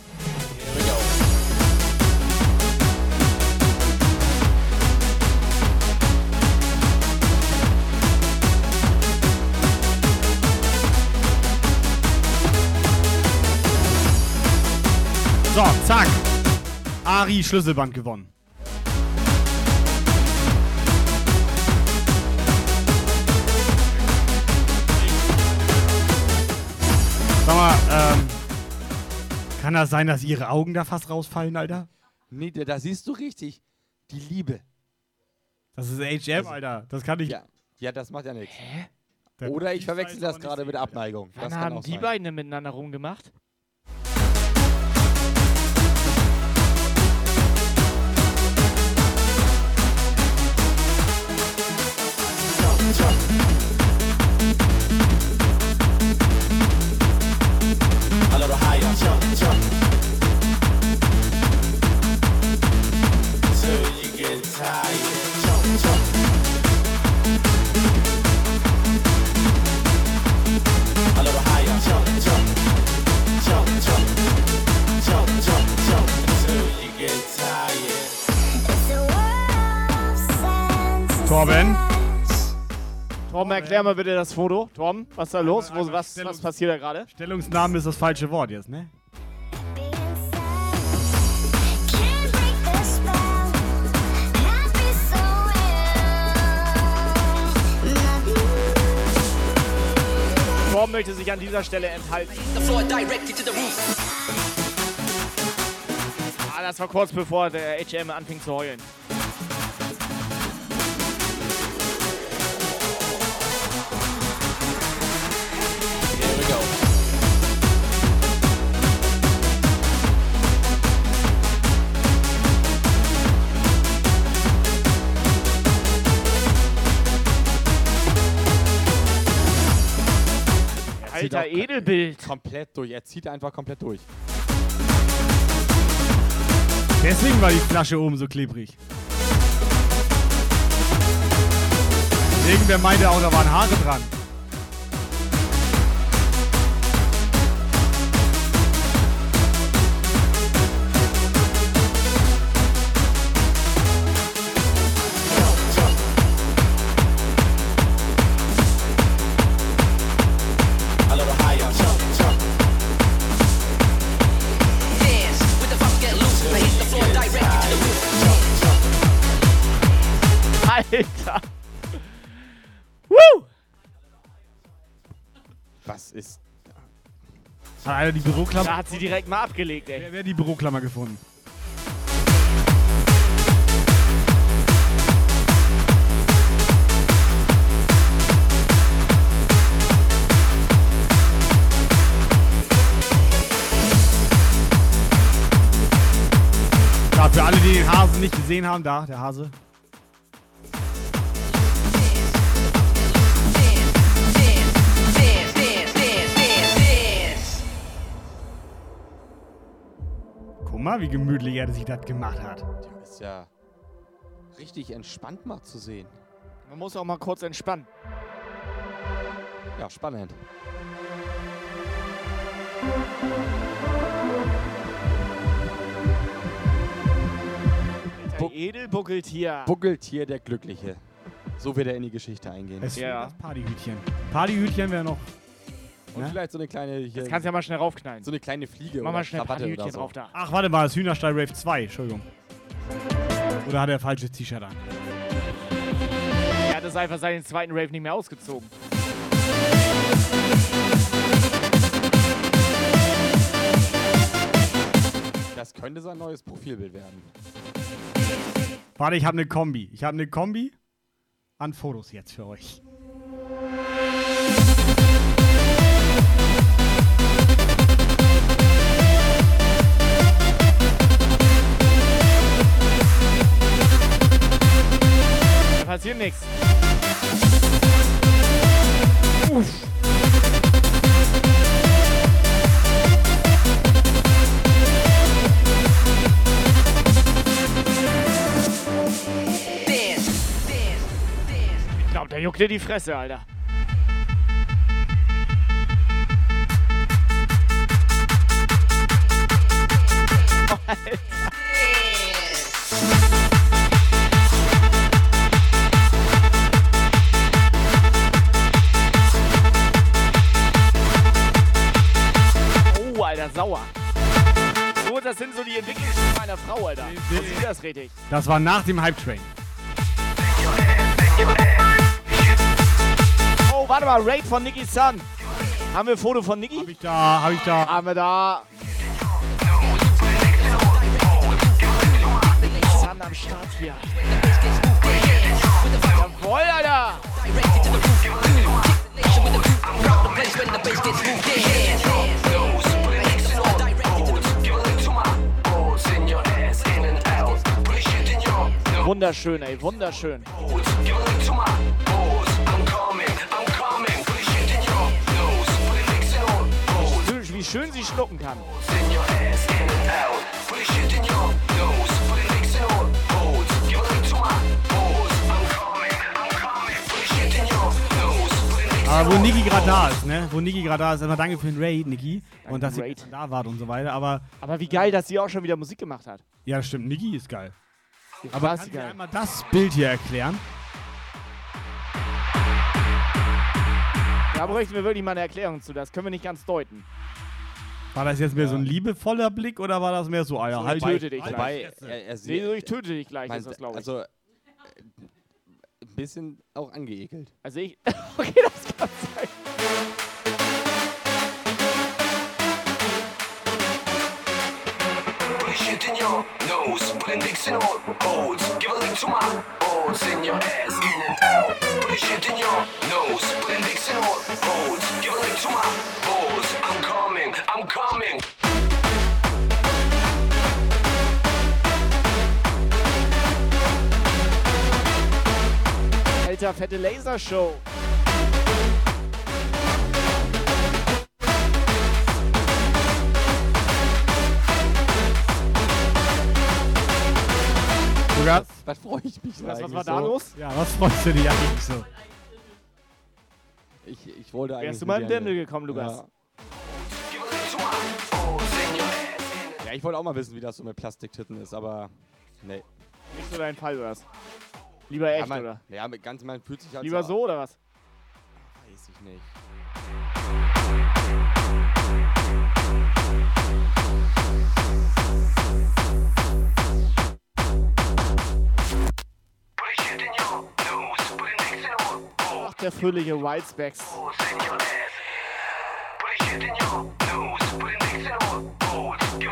So, zack. Ari Schlüsselband gewonnen. Sag mal, ähm, kann das sein, dass ihre Augen da fast rausfallen, Alter? Nee, da siehst du richtig. Die Liebe. Das ist HM, Alter. Das kann ich. Ja, ja das macht ja nichts. Der- Oder ich verwechsel das gerade mit. Abneigung. Wann Das kann haben die sein. beiden denn miteinander rumgemacht? A Torben? Torben, erklär mal bitte das Foto. Torben, was ist da los? Wo, was, was passiert da gerade? Stellungsnahme ist das falsche Wort jetzt, ne? Möchte sich an dieser Stelle enthalten. Ah, das war kurz bevor der HM anfing zu heulen. Edelbild. Komplett durch. Er zieht einfach komplett durch. Deswegen war die Flasche oben so klebrig. Irgendwer meinte auch, da waren Haare dran. Einer die Büroklammer? Da hat sie direkt mal abgelegt, ey. Wer hat die Büroklammer gefunden? Ja, für alle, die den Hasen nicht gesehen haben, da, der Hase. Mal, wie gemütlich er sich das gemacht hat. Der ist ja richtig entspannt mal zu sehen. Man muss auch mal kurz entspannen. Ja, spannend. Der Edelbuckeltier. Buckeltier der Glückliche. So wird er in die Geschichte eingehen. Es Ja. das Partyhütchen. Partyhütchen wäre noch. Und Ne? vielleicht so eine kleine. Hier, Das kannst du ja mal schnell raufknallen. so eine kleine Fliege. Mach mal schnell Krawatte Partyhütchen oder so. drauf da. Ach, warte mal, das Hühnerstall Rave 2, Entschuldigung. Oder hat er falsches T-Shirt an? Er hat es einfach seinen zweiten Rave nicht mehr ausgezogen. Das könnte sein neues Profilbild werden. Warte, ich habe eine Kombi. Ich habe eine Kombi an Fotos jetzt für euch. Passiert nichts. Ich glaub, der juckt dir die Fresse, Alter. Ist richtig? Das war nach dem Hype Train. Oh, warte mal, Raid von Nicky Sun. Haben wir ein Foto von Nicky? Hab ich da, hab ich da. Haben wir da. Nicky Sun am Start hier. Jawohl, Alter. Wunderschön, ey, wunderschön. Wie- Wie schön sie schlucken kann. Aber wo Niki gerade da ist, ne? Wo Niki gerade da ist, erstmal danke für den Raid, Niki. Und dass ihr da wart und so weiter. Aber Aber wie geil, dass sie auch schon wieder Musik gemacht hat. ja, das stimmt, Niki ist geil. Aber du geil. einmal das Bild hier erklären? Da bräuchten wir wirklich mal eine Erklärung zu. Das können wir nicht ganz deuten. War das jetzt mehr so ein liebevoller Blick oder war das mehr so, ah ja, So, halt töte dich Wobei, gleich. er, er Nee, so, ich töte dich gleich, ist das, glaube ich. Also, äh, ein bisschen auch angeekelt. Also ich. <laughs> Okay, das kann sein. In all holes. Give a in your ass, in and in nose, put in a lick to my balls. I'm coming, I'm coming. Alter, fette Lasershow. Lukas? Was freue ich mich Was, was war da so? los? Ja, was freust du dich eigentlich so? Ich, ich wollte eigentlich. Wärst du mal im mit dir eine- Dämmel gekommen, Lukas? Ja. ja, ich wollte auch mal wissen, wie das so mit Plastiktitten ist, aber. Nee. Nicht so dein Fall, oder was? Lieber echt, ja, man, oder? Ja, mit ganz man fühlt sich halt Lieber so, oder was? Weiß ich nicht. Ach, der fröhliche Wildspecs.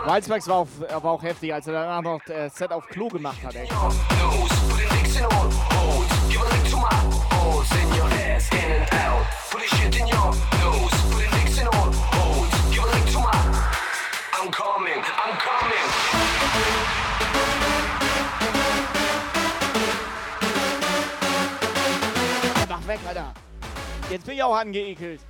Wildspecs war war auch heftig, als er danach noch äh, Set auf Klo gemacht hat, ey. I'm coming. Weg, Alter. Jetzt bin ich auch angeekelt.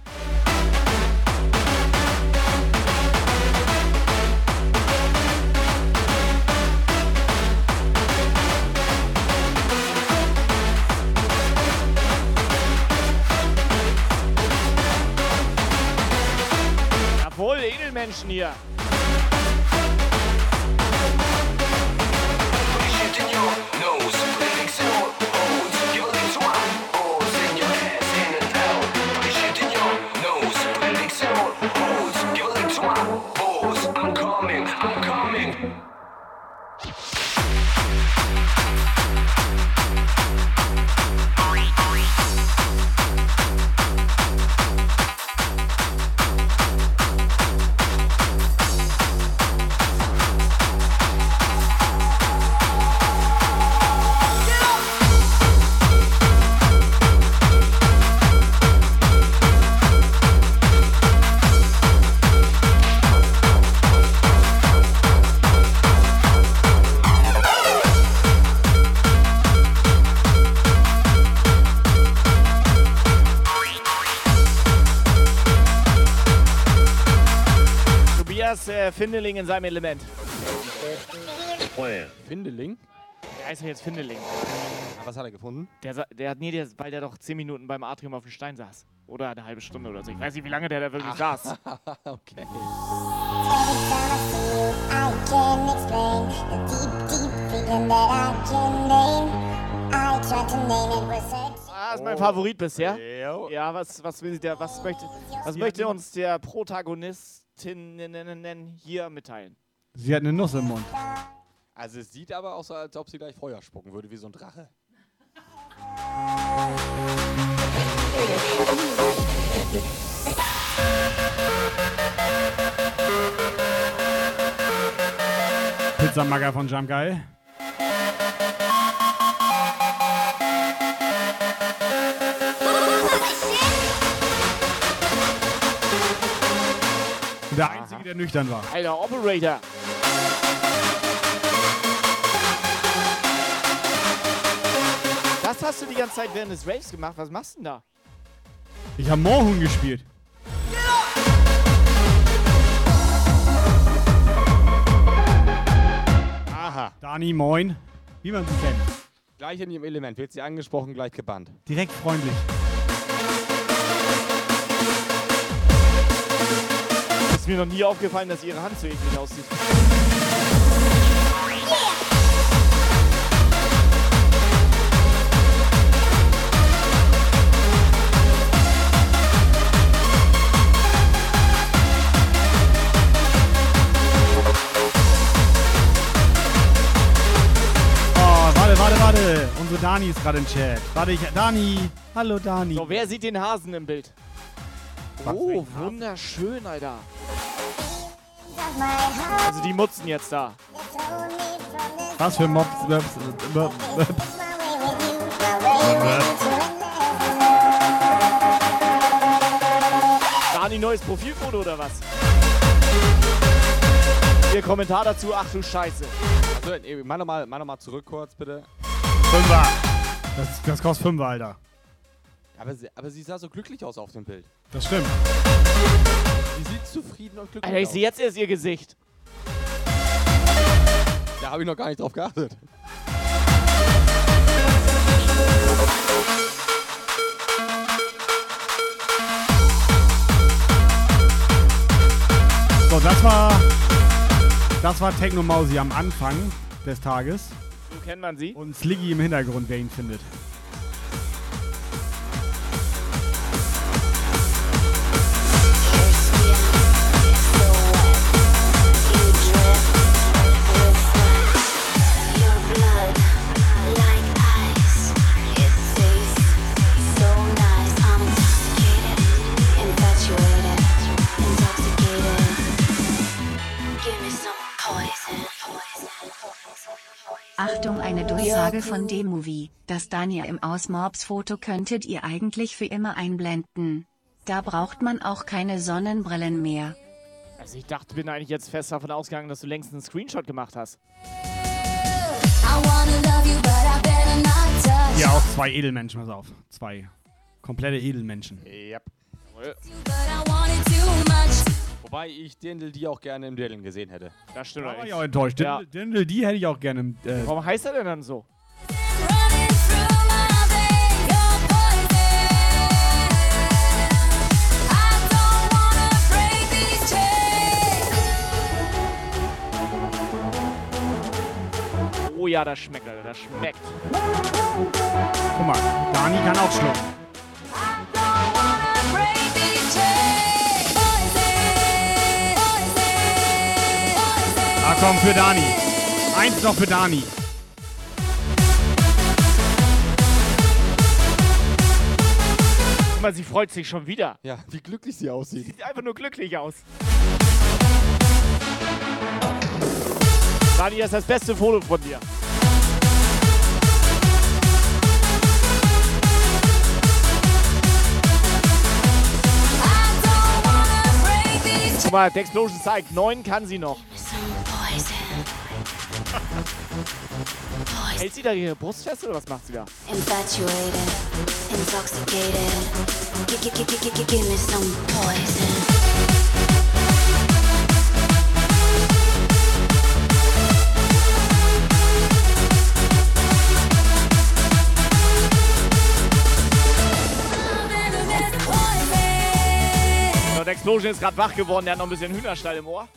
Jawohl, Edelmenschen hier. Findeling in seinem Element. Findeling? Der heißt ja jetzt Findeling. Ah, Was hat er gefunden? Der, der hat, nee, der, weil der doch 10 Minuten beim Atrium auf dem Stein saß. Oder eine halbe Stunde oder so. Ich weiß nicht, wie lange der da wirklich saß. <laughs> okay. Ah, ist mein Favorit bisher. Ja, was, was will der, was möchte, was möchte uns der Protagonistin hier mitteilen? Sie hat eine Nuss im Mund. Also es sieht aber auch so, als ob sie gleich Feuer spucken würde, wie so ein Drache. Pizzamacker von Jump Guy. Der Einzige, der nüchtern war. Alter, Operator. Das hast du die ganze Zeit während des Raves gemacht. Was machst du denn da? Ich habe Moorhuhn gespielt. Aha. Dani, moin. Wie man sie kennt. Gleich in ihrem Element. Wird sie angesprochen, gleich gebannt. Direkt freundlich. Mir noch nie aufgefallen, dass ihre Hand so eklig aussieht. Oh, warte, warte, warte. Unsere Dani ist gerade im Chat. Warte, ich. Dani. Hallo, Dani. So, wer sieht den Hasen im Bild? Oh, wunderschön, Alter. Also die Mutzen jetzt da. Was für Mobs. Mobs, Mobs, Mobs. Dani, neues Profilfoto oder was? Ihr Kommentar dazu, ach du Scheiße. Also, mach nochmal noch mal zurück kurz, bitte. Fünfer. Das, das kostet Fünfer, Alter. Aber sie, aber sie sah so glücklich aus auf dem Bild. Das stimmt. Sie sieht zufrieden und glücklich Alter, ich aus. sehe jetzt erst ihr Gesicht. Da habe ich noch gar nicht drauf geachtet. So, das war. Das war Techno Mausi am Anfang des Tages. So kennt man sie. Und Sliggy im Hintergrund, wer ihn findet. Achtung, eine Durchsage von D-Movie. Das Daniel im Ausmobs-Foto könntet ihr eigentlich für immer einblenden. Da braucht man auch keine Sonnenbrillen mehr. Also ich dachte, bin eigentlich jetzt fest davon ausgegangen, dass du längst einen Screenshot gemacht hast. Hier auch zwei Edelmenschen, pass auf. Zwei komplette Edelmenschen. Yep. Wobei ich Dindel die auch gerne im Duellen gesehen hätte. Das stimmt Da war ich auch enttäuscht. Ja. Dindel, die hätte ich auch gerne. im, Äh, Warum heißt er denn dann so? Oh ja, das schmeckt, Alter, das schmeckt. guck mal, Dani kann auch schlucken. Komm, für Dani. Eins noch für Dani. Guck mal, sie freut sich schon wieder. Ja, wie glücklich sie aussieht. Sieht einfach nur glücklich aus. Dani, das ist das beste Foto von dir. Guck mal, der Explosion zeigt, neun kann sie noch. Hält sie da ihre Brust fest oder was macht sie da? Infatuated, intoxicated. Give me some poison. Explosion ist gerade wach geworden, der hat noch ein bisschen Hühnerstall im Ohr.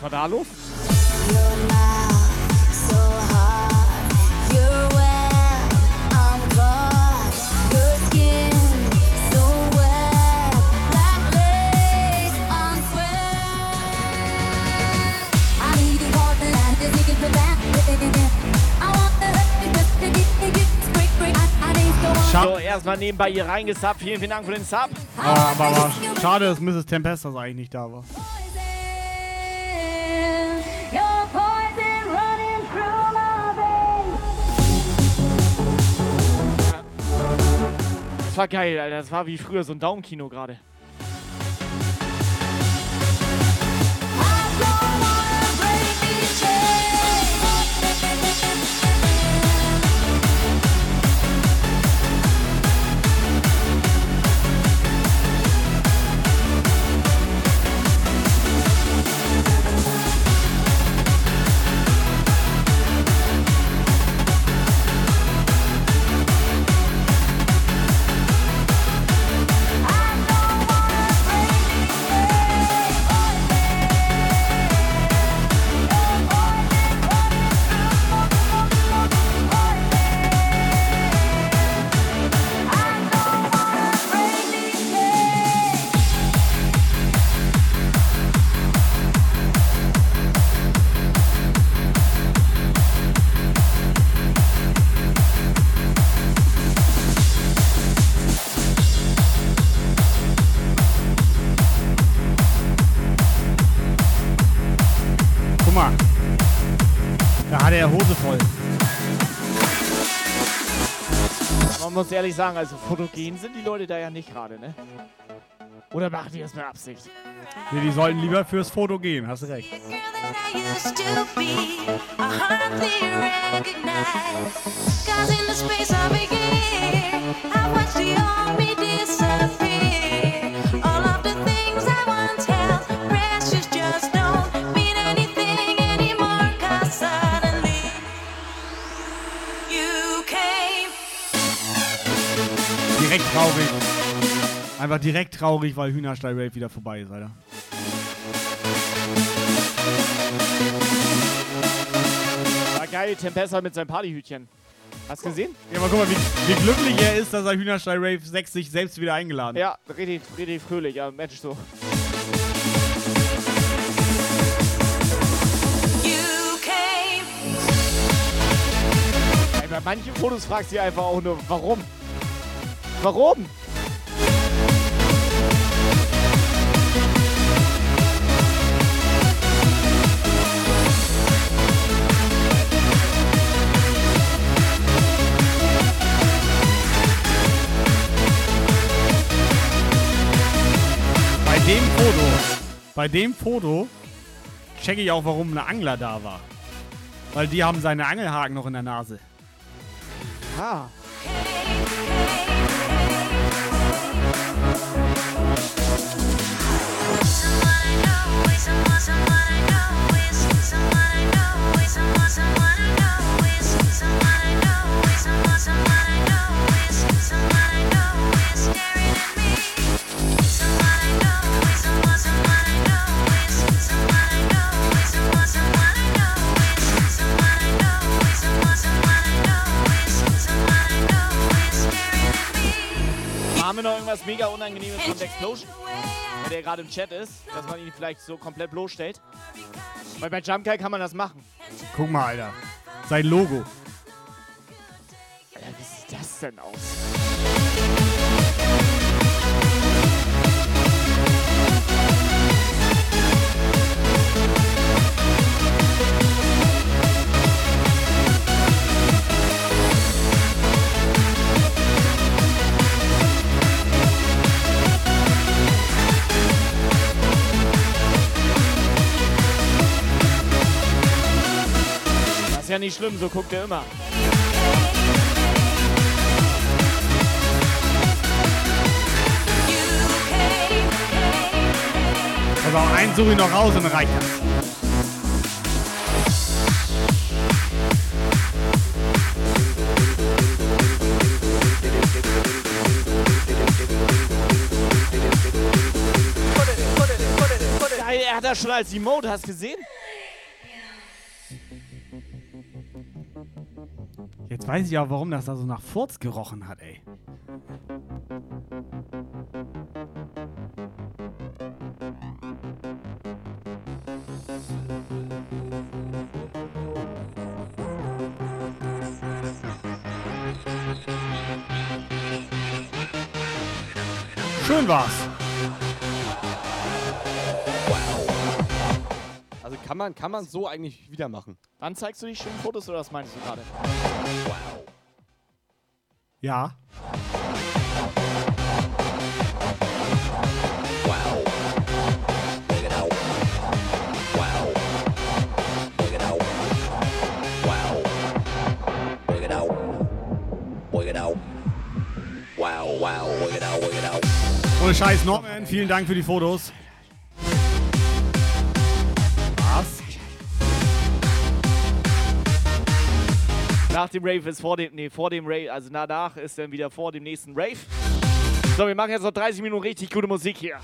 Was war da los? So, erstmal nebenbei hier reingesubbt. Vielen, vielen Dank für den Sub. Ah, aber, aber schade, dass Mrs. Tempestas eigentlich nicht da war. War geil, Alter. Das war wie früher so ein Daumenkino gerade. Muss ehrlich sagen, also fotogen sind die Leute da ja nicht gerade, ne? Oder machen die das mit Absicht? Nee, die sollten lieber fürs Foto gehen, hast du recht. Cause in the space of a year, I watched the army disappear. Direkt traurig. Einfach direkt traurig, weil Hühnerstall Rave wieder vorbei ist, Alter. War geil, Tempesta mit seinem Partyhütchen. Hast du gesehen? Ja, aber guck mal, wie, wie glücklich er ist, dass er Hühnerstall Rave 6 sich selbst wieder eingeladen hat. Ja, richtig, richtig fröhlich, ja, Mensch, so. Bei manchen Fotos fragst du dich einfach auch nur, warum? Warum? Bei dem Foto, bei dem Foto checke ich auch, warum ein Angler da war. Weil die haben seine Angelhaken noch in der Nase. Ah. Mega Unangenehmes von Explosion? Der gerade im Chat ist, dass man ihn vielleicht so komplett bloßstellt. Weil bei Jump Guy kann man das machen. Guck mal, Alter. Sein Logo. Alter, wie sieht das denn aus? Ist ja nicht schlimm, so guckt er immer. Also auch einen suche ich noch raus und dann reicht das. Er hat das schon als Emote, hast gesehen? Jetzt weiß ich auch, warum das da so nach Furz gerochen hat, ey. Schön war's. Also kann man, kann man so eigentlich wieder machen. Wann zeigst du die schönen Fotos oder was meinst du gerade? Ja. Ohne Scheiß, Norman, vielen Dank für die Fotos. Nach dem Rave ist vor dem, nee, vor dem Rave, also danach ist dann wieder vor dem nächsten Rave. So, wir machen jetzt noch 30 Minuten richtig gute Musik hier.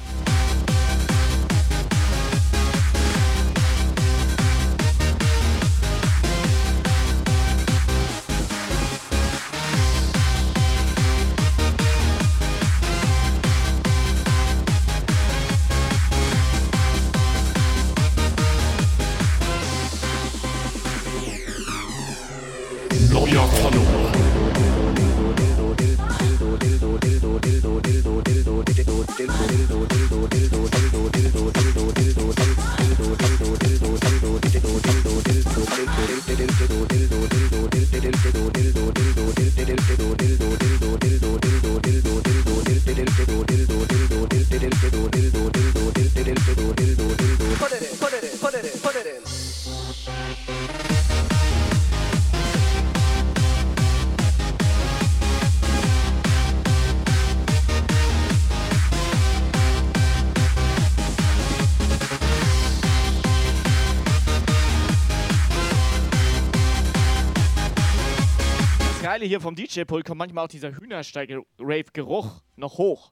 Geile hier vom DJ-Pult kommt manchmal auch dieser Hühnersteige-Rave-Geruch noch hoch.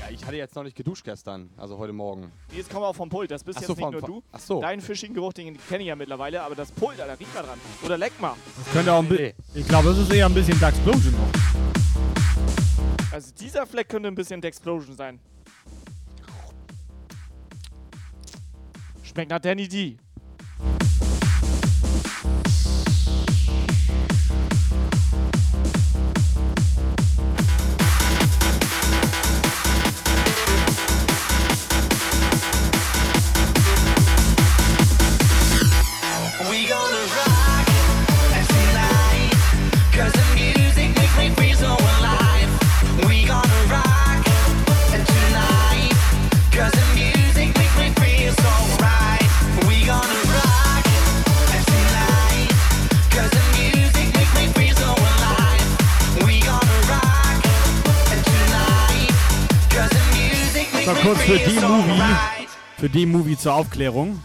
Ja, ich hatte jetzt noch nicht geduscht gestern, also heute Morgen. Jetzt kommen wir auch vom Pult, das bist Ach jetzt so, nicht vom- nur du. ach so. Deinen fischigen Geruch, den kenne ich ja mittlerweile, aber das Pult, Alter, riech mal dran. Oder leck mal. Das könnte auch ein bisschen. Ich glaube, das ist eher ein bisschen Duxplosion noch. Also dieser Fleck könnte ein bisschen Dexplosion sein. Nach Danny D. So, kurz für die Movie. Für die Movie zur Aufklärung.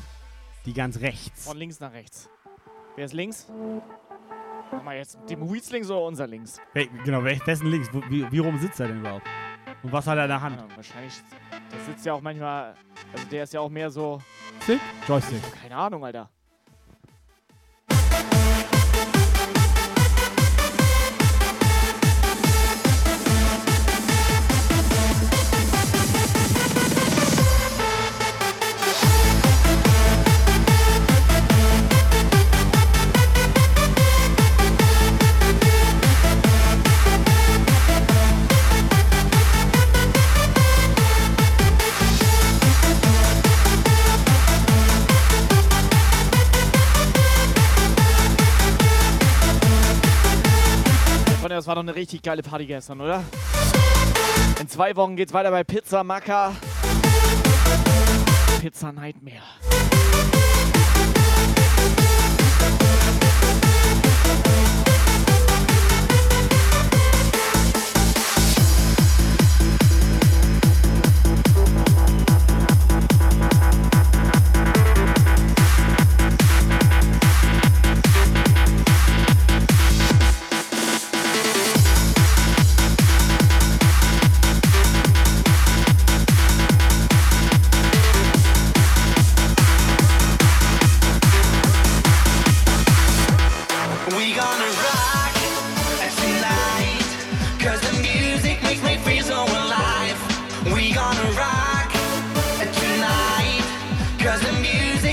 Die ganz rechts. Von links nach rechts. Wer ist links? Sag mal jetzt, die Movies links oder unser links? Wel- Genau, wessen links? Wie, wie rum sitzt er denn überhaupt? Und was hat er in der Hand? Ja, wahrscheinlich, der sitzt ja auch manchmal, also der ist ja auch mehr so, Stick? Joystick. keine Ahnung, Alter. Freunde, das war doch eine richtig geile Party gestern, oder? In zwei Wochen geht's weiter bei Pizza Macker. Pizza Nightmare.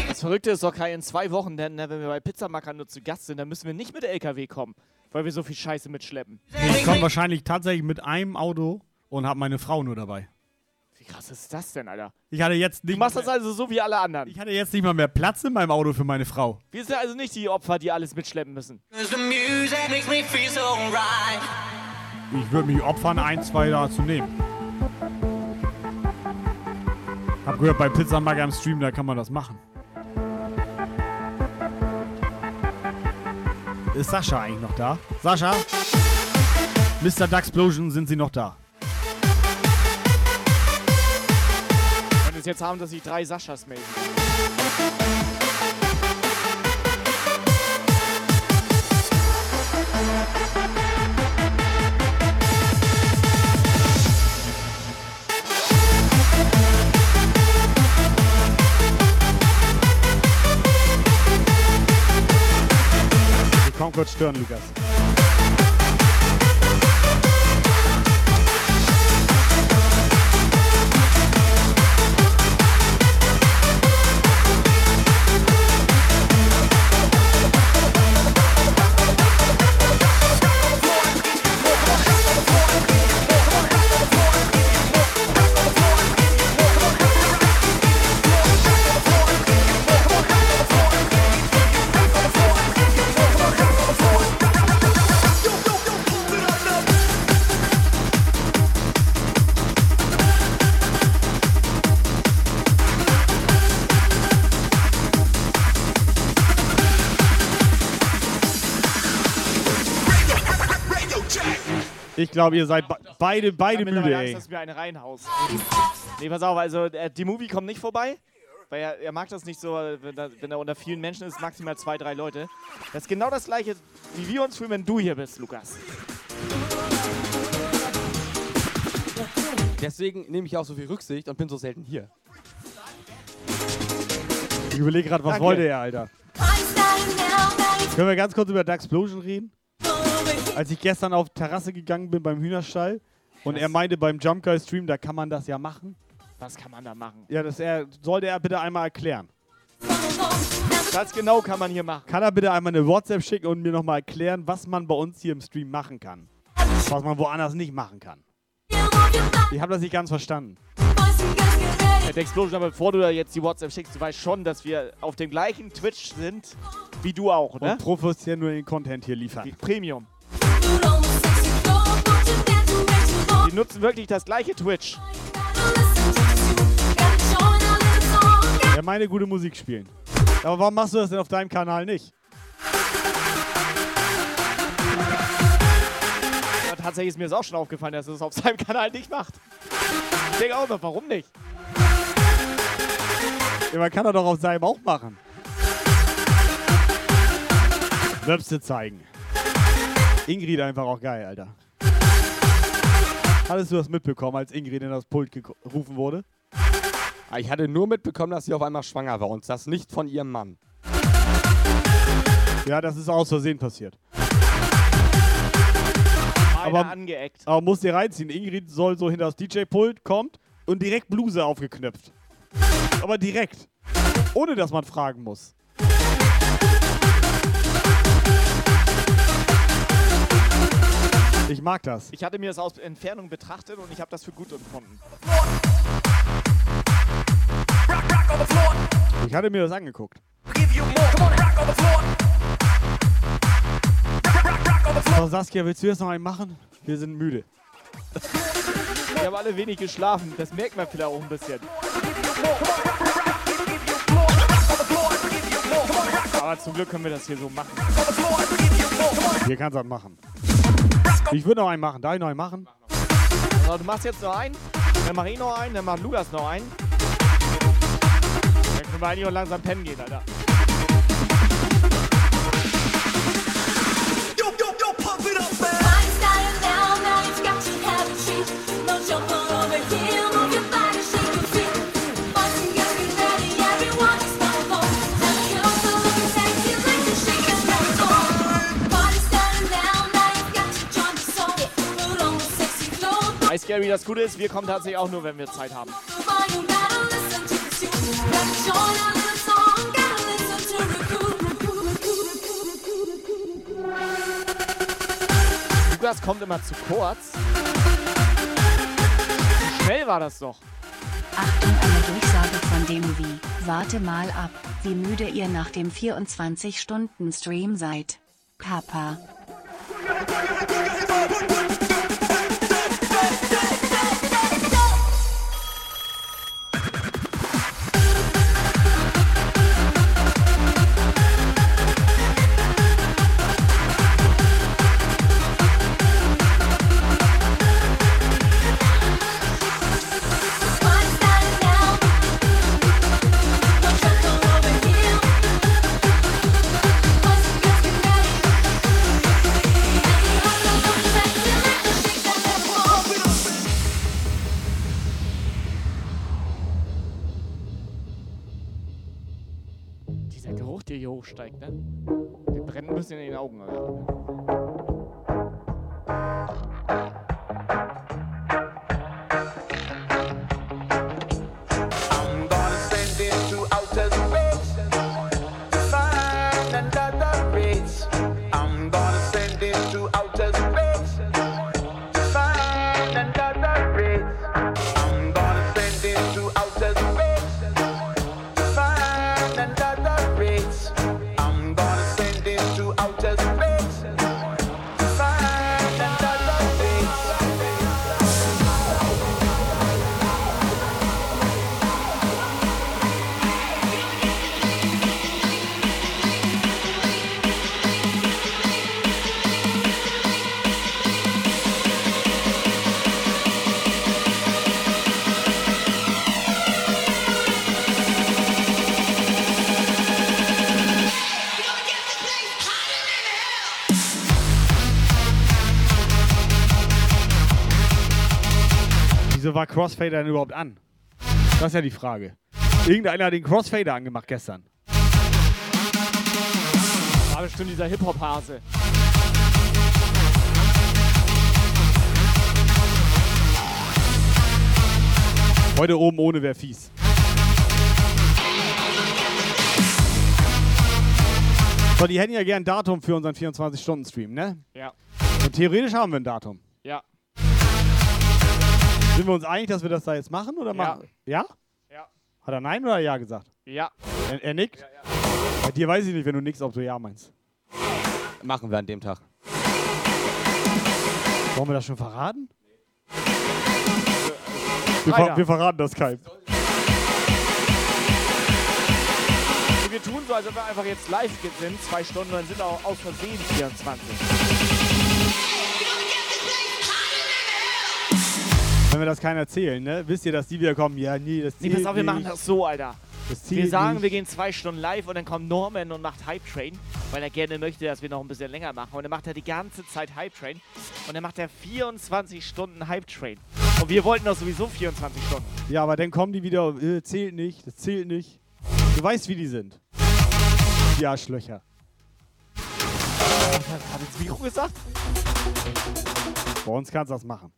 Das Verrückte ist doch, Kai, in zwei Wochen, denn äh, wenn wir bei Pizza Macker nur zu Gast sind, dann müssen wir nicht mit LKW kommen, weil wir so viel Scheiße mitschleppen. Ich komme wahrscheinlich tatsächlich mit einem Auto und habe meine Frau nur dabei. Wie krass ist das denn, Alter? Ich hatte jetzt nicht. Du machst das also so wie alle anderen. Ich hatte jetzt nicht mal mehr Platz in meinem Auto für meine Frau. Wir sind also nicht die Opfer, die alles mitschleppen müssen. 'cause the music makes me feel so right. Ich würde mich opfern, ein, zwei da zu nehmen. Hab gehört, bei Pizza Mager im Stream, da kann man das machen. Ist Sascha eigentlich noch da? Sascha? Mr. Duxplosion, sind Sie noch da? Wir es jetzt haben, dass sich drei Saschas melden. Komm kurz stören, Lukas. Ich glaube, ihr seid be beide, beide Ich müde, Angst, ey. dass du mir eine reinhaust. Nee, pass auf, also äh, die Movie kommt nicht vorbei. Weil er, er mag das nicht so, wenn, da, wenn er unter vielen Menschen ist, maximal zwei, drei Leute. Das ist genau das gleiche, wie wir uns fühlen, wenn du hier bist, Lukas. Deswegen nehme ich auch so viel Rücksicht und bin so selten hier. Ich überlege gerade, was Danke. wollte er, Alter? Können wir ganz kurz über Daxplosion reden? Als ich gestern auf Terrasse gegangen bin beim Hühnerstall und er meinte beim Jump Guy Stream, da kann man das ja machen. Was kann man da machen? Ja, das er, sollte er bitte einmal erklären. Das genau kann man hier machen. Kann er bitte einmal eine WhatsApp schicken und mir nochmal erklären, was man bei uns hier im Stream machen kann? Was man woanders nicht machen kann. Ich habe das nicht ganz verstanden. Herr Explosion, aber bevor du da jetzt die WhatsApp schickst, du weißt schon, dass wir auf dem gleichen Twitch sind, wie du auch, ne? Und professionellen Content hier liefern. Premium. Nutzen wirklich das gleiche Twitch. Ja, meine gute Musik spielen. Aber warum machst du das denn auf deinem Kanal nicht? Ja, tatsächlich ist mir das auch schon aufgefallen, dass er es auf seinem Kanal nicht macht. Ich denke auch noch, warum nicht? Ja, man kann er doch auf seinem auch machen. Möpse zeigen. Ingrid einfach auch geil, Alter. Hattest du das mitbekommen, als Ingrid in das Pult gerufen wurde? Ah, Ich hatte nur mitbekommen, dass sie auf einmal schwanger war und das nicht von ihrem Mann. Ja, das ist aus Versehen passiert. Aber Aber- angeeckt. Aber muss dir reinziehen. Ingrid soll so hinter das DJ-Pult, kommt und direkt Bluse aufgeknöpft. Aber direkt. Ohne dass man fragen muss. Ich mag das. Ich hatte mir das aus Entfernung betrachtet und ich habe das für gut empfunden. Ich hatte mir das angeguckt. So, Saskia, willst du jetzt noch einen machen? Wir sind müde. Wir haben alle wenig geschlafen, das merkt man vielleicht auch ein bisschen. Aber zum Glück können wir das hier so machen. Hier kannst du das machen. Ich würde noch einen machen. Darf ich noch einen machen? So, du machst jetzt noch einen, dann mach ich noch einen, dann macht Lukas noch einen. Dann können wir eigentlich auch langsam pennen gehen, Alter. Gary, das Gute ist, wir kommen tatsächlich auch nur, wenn wir Zeit haben. Lukas kommt immer zu kurz. Wie schnell war das doch? Achtung, eine Durchsage von dem Wie. Warte mal ab, wie müde ihr nach dem 24-Stunden-Stream seid. Papa. Hochsteigt, ne? Der brennt ein bisschen in den Augen, Alter. Crossfader denn überhaupt an? Das ist ja die Frage. Irgendeiner hat den Crossfader angemacht gestern. War bestimmt dieser Hip-Hop-Hase. Heute oben ohne wäre fies. So, die hätten ja gern ein Datum für unseren 24-Stunden-Stream, ne? Ja. Und theoretisch haben wir ein Datum. Ja. Sind wir uns einig, dass wir das da jetzt machen oder machen? Ja? Ja. Hat er Nein oder Ja gesagt? Ja. Er, er nickt? Bei dir weiß ich nicht, wenn du nickst, ob du Ja meinst. Machen wir an dem Tag. Wollen wir das schon verraten? Wir, ver wir verraten das keinem. Wir tun so, als ob wir einfach jetzt live sind, zwei Stunden, und dann sind auch aus Versehen 24. Wenn wir das keiner erzählen, ne? Wisst ihr, dass die wieder kommen? Ja, nee, das Nee, zählt pass auf, wir machen das so, Alter. Das Wir zählt sagen, nicht. wir gehen zwei Stunden live und dann kommt Norman und macht Hype Train, weil er gerne möchte, dass wir noch ein bisschen länger machen. Und dann macht er die ganze Zeit Hype Train und dann macht er 24 Stunden Hype Train. Und wir wollten doch sowieso 24 Stunden. Ja, aber dann kommen die wieder, äh, zählt nicht, das zählt nicht. Du weißt, wie die sind. Die Arschlöcher. Hat ins Mikro gesagt? Bei uns kannst du das machen.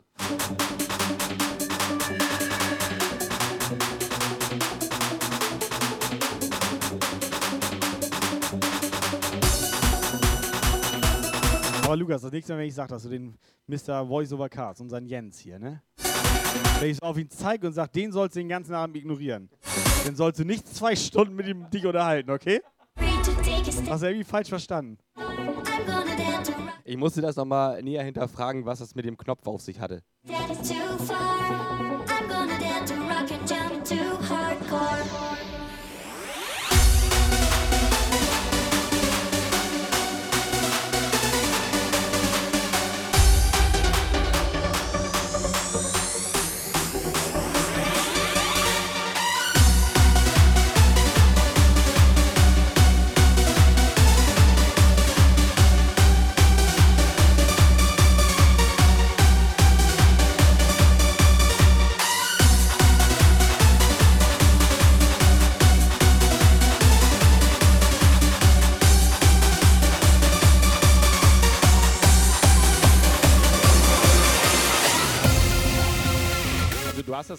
Aber Lukas, das nächste Mal, wenn ich sage, dass du den Mr. Voice over Cards, unseren Jens hier, ne? Wenn ich so auf ihn zeige und sage, den sollst du den ganzen Abend ignorieren, dann sollst du nicht zwei Stunden mit ihm dich unterhalten, okay? Hast du irgendwie falsch verstanden. Ich musste das nochmal näher hinterfragen, was das mit dem Knopf auf sich hatte. Also du hast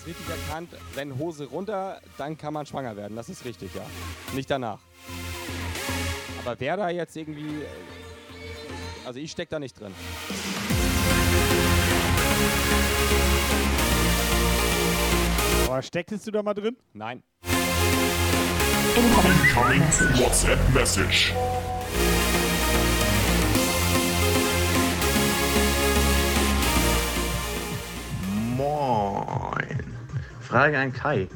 das richtig erkannt, wenn Hose runter, dann kann man schwanger werden. Das ist richtig, ja. Nicht danach. Aber wer da jetzt irgendwie... äh, Also ich steck da nicht drin. Aber stecktest du da mal drin? Nein. Incoming WhatsApp message. Moin. Frage an Kai.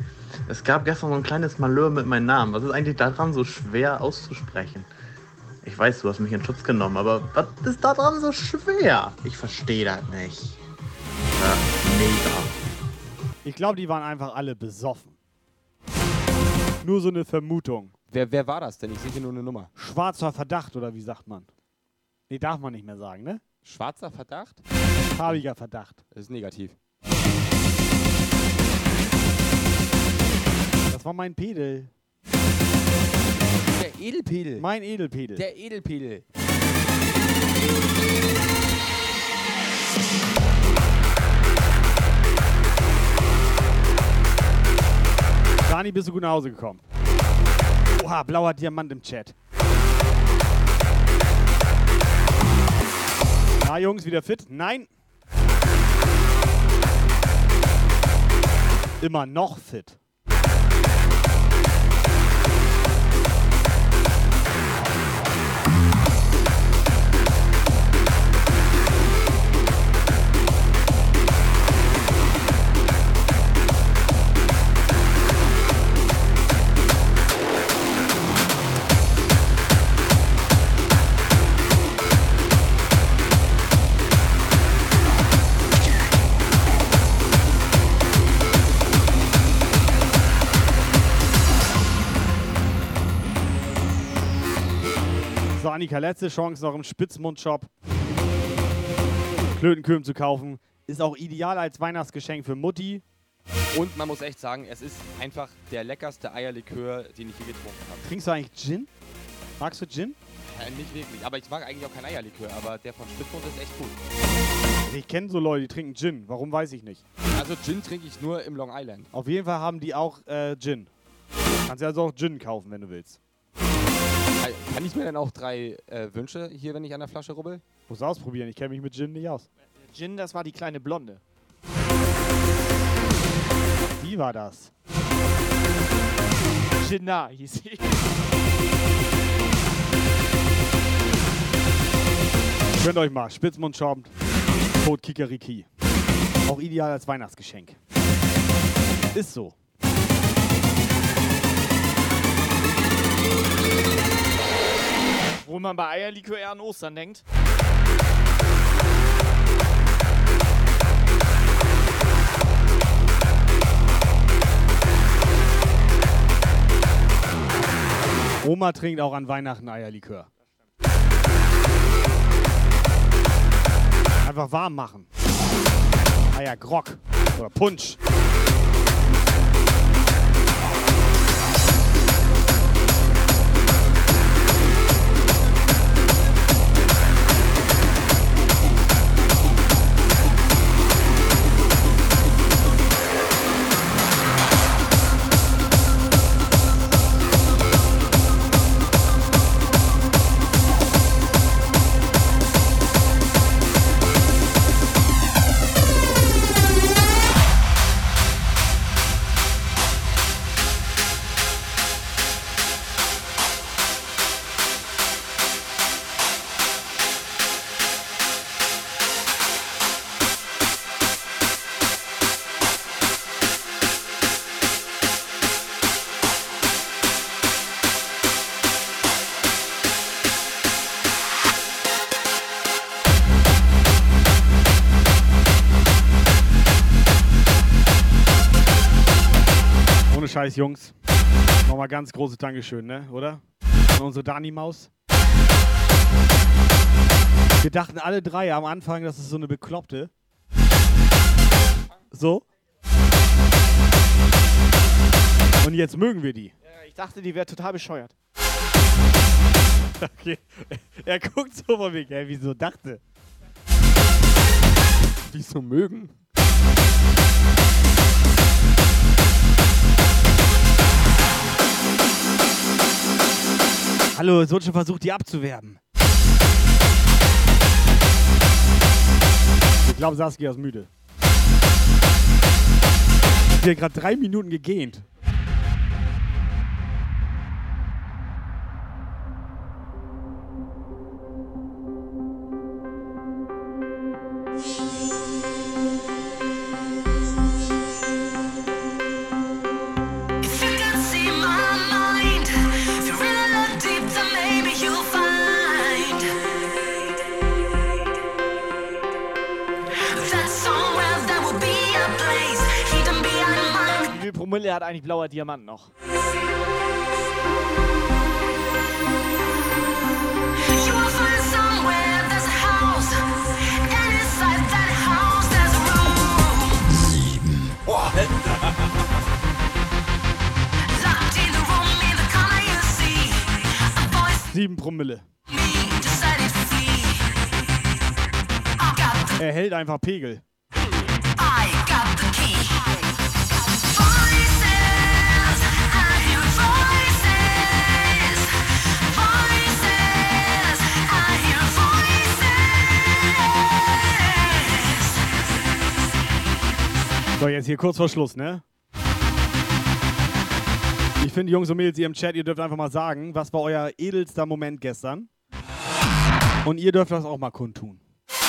Es gab gestern so ein kleines Malheur mit meinem Namen. Was ist eigentlich daran so schwer auszusprechen? Ich weiß, du hast mich in Schutz genommen, aber was ist daran so schwer? Ich verstehe das nicht. Ja, mega. Ich glaube, die waren einfach alle besoffen. Nur so eine Vermutung. Wer, wer war das denn? Ich sehe hier nur eine Nummer. Schwarzer Verdacht oder wie sagt man? Nee, darf man nicht mehr sagen, ne? Schwarzer Verdacht? Farbiger Verdacht. Das ist negativ. War mein Pedel. Der Edelpedel. Mein Edelpedel. Der Edelpedel. Dani, bist du gut nach Hause gekommen? Oha, blauer Diamant im Chat. Na, Jungs, wieder fit? Nein. Immer noch fit. Annika, letzte Chance noch im Spitzmund-Shop. Klötenkühen zu kaufen. Ist auch ideal als Weihnachtsgeschenk für Mutti. Und man muss echt sagen, es ist einfach der leckerste Eierlikör, den ich je getrunken habe. Trinkst du eigentlich Gin? Magst du Gin? Äh, nicht wirklich, aber ich mag eigentlich auch kein Eierlikör, aber der von Spitzmund ist echt gut. Ich kenne so Leute, die trinken Gin. Warum weiß ich nicht. Also Gin trinke ich nur im Long Island. Auf jeden Fall haben die auch äh, Gin. Kannst ja also auch Gin kaufen, wenn du willst. Kann ich mir dann auch drei äh, Wünsche hier, wenn ich an der Flasche rubbel? Muss ausprobieren, ich kenne mich mit Gin nicht aus. Gin, das war die kleine Blonde. Wie war das? Ginna hieß sie. Gönnt euch mal. Spitzmund schaumt. Code Kikeriki. Auch ideal als Weihnachtsgeschenk. Ist so. Wo man bei Eierlikör eher an Ostern denkt. Oma trinkt auch an Weihnachten Eierlikör. Einfach warm machen. Eiergrog oder Punsch. Jungs. Nochmal ganz großes Dankeschön, ne? Oder? An unsere Dani-Maus. Wir dachten alle drei am Anfang, das ist so eine Bekloppte. So. Und jetzt mögen wir die. Ich dachte, die wäre total bescheuert. Okay. <laughs> Er guckt so von mir, ey, wieso dachte? Wieso mögen? Hallo, es wird schon versucht, die abzuwerben. Ich glaube, Saskia ist müde. Wir haben gerade drei Minuten gegähnt. The corner you see. A voice Sieben Promille. Er hält einfach Pegel. So, jetzt hier kurz vor Schluss, ne? Ich finde, Jungs und Mädels, ihr im Chat, ihr dürft einfach mal sagen, was war euer edelster Moment gestern? Und ihr dürft das auch mal kundtun. <laughs>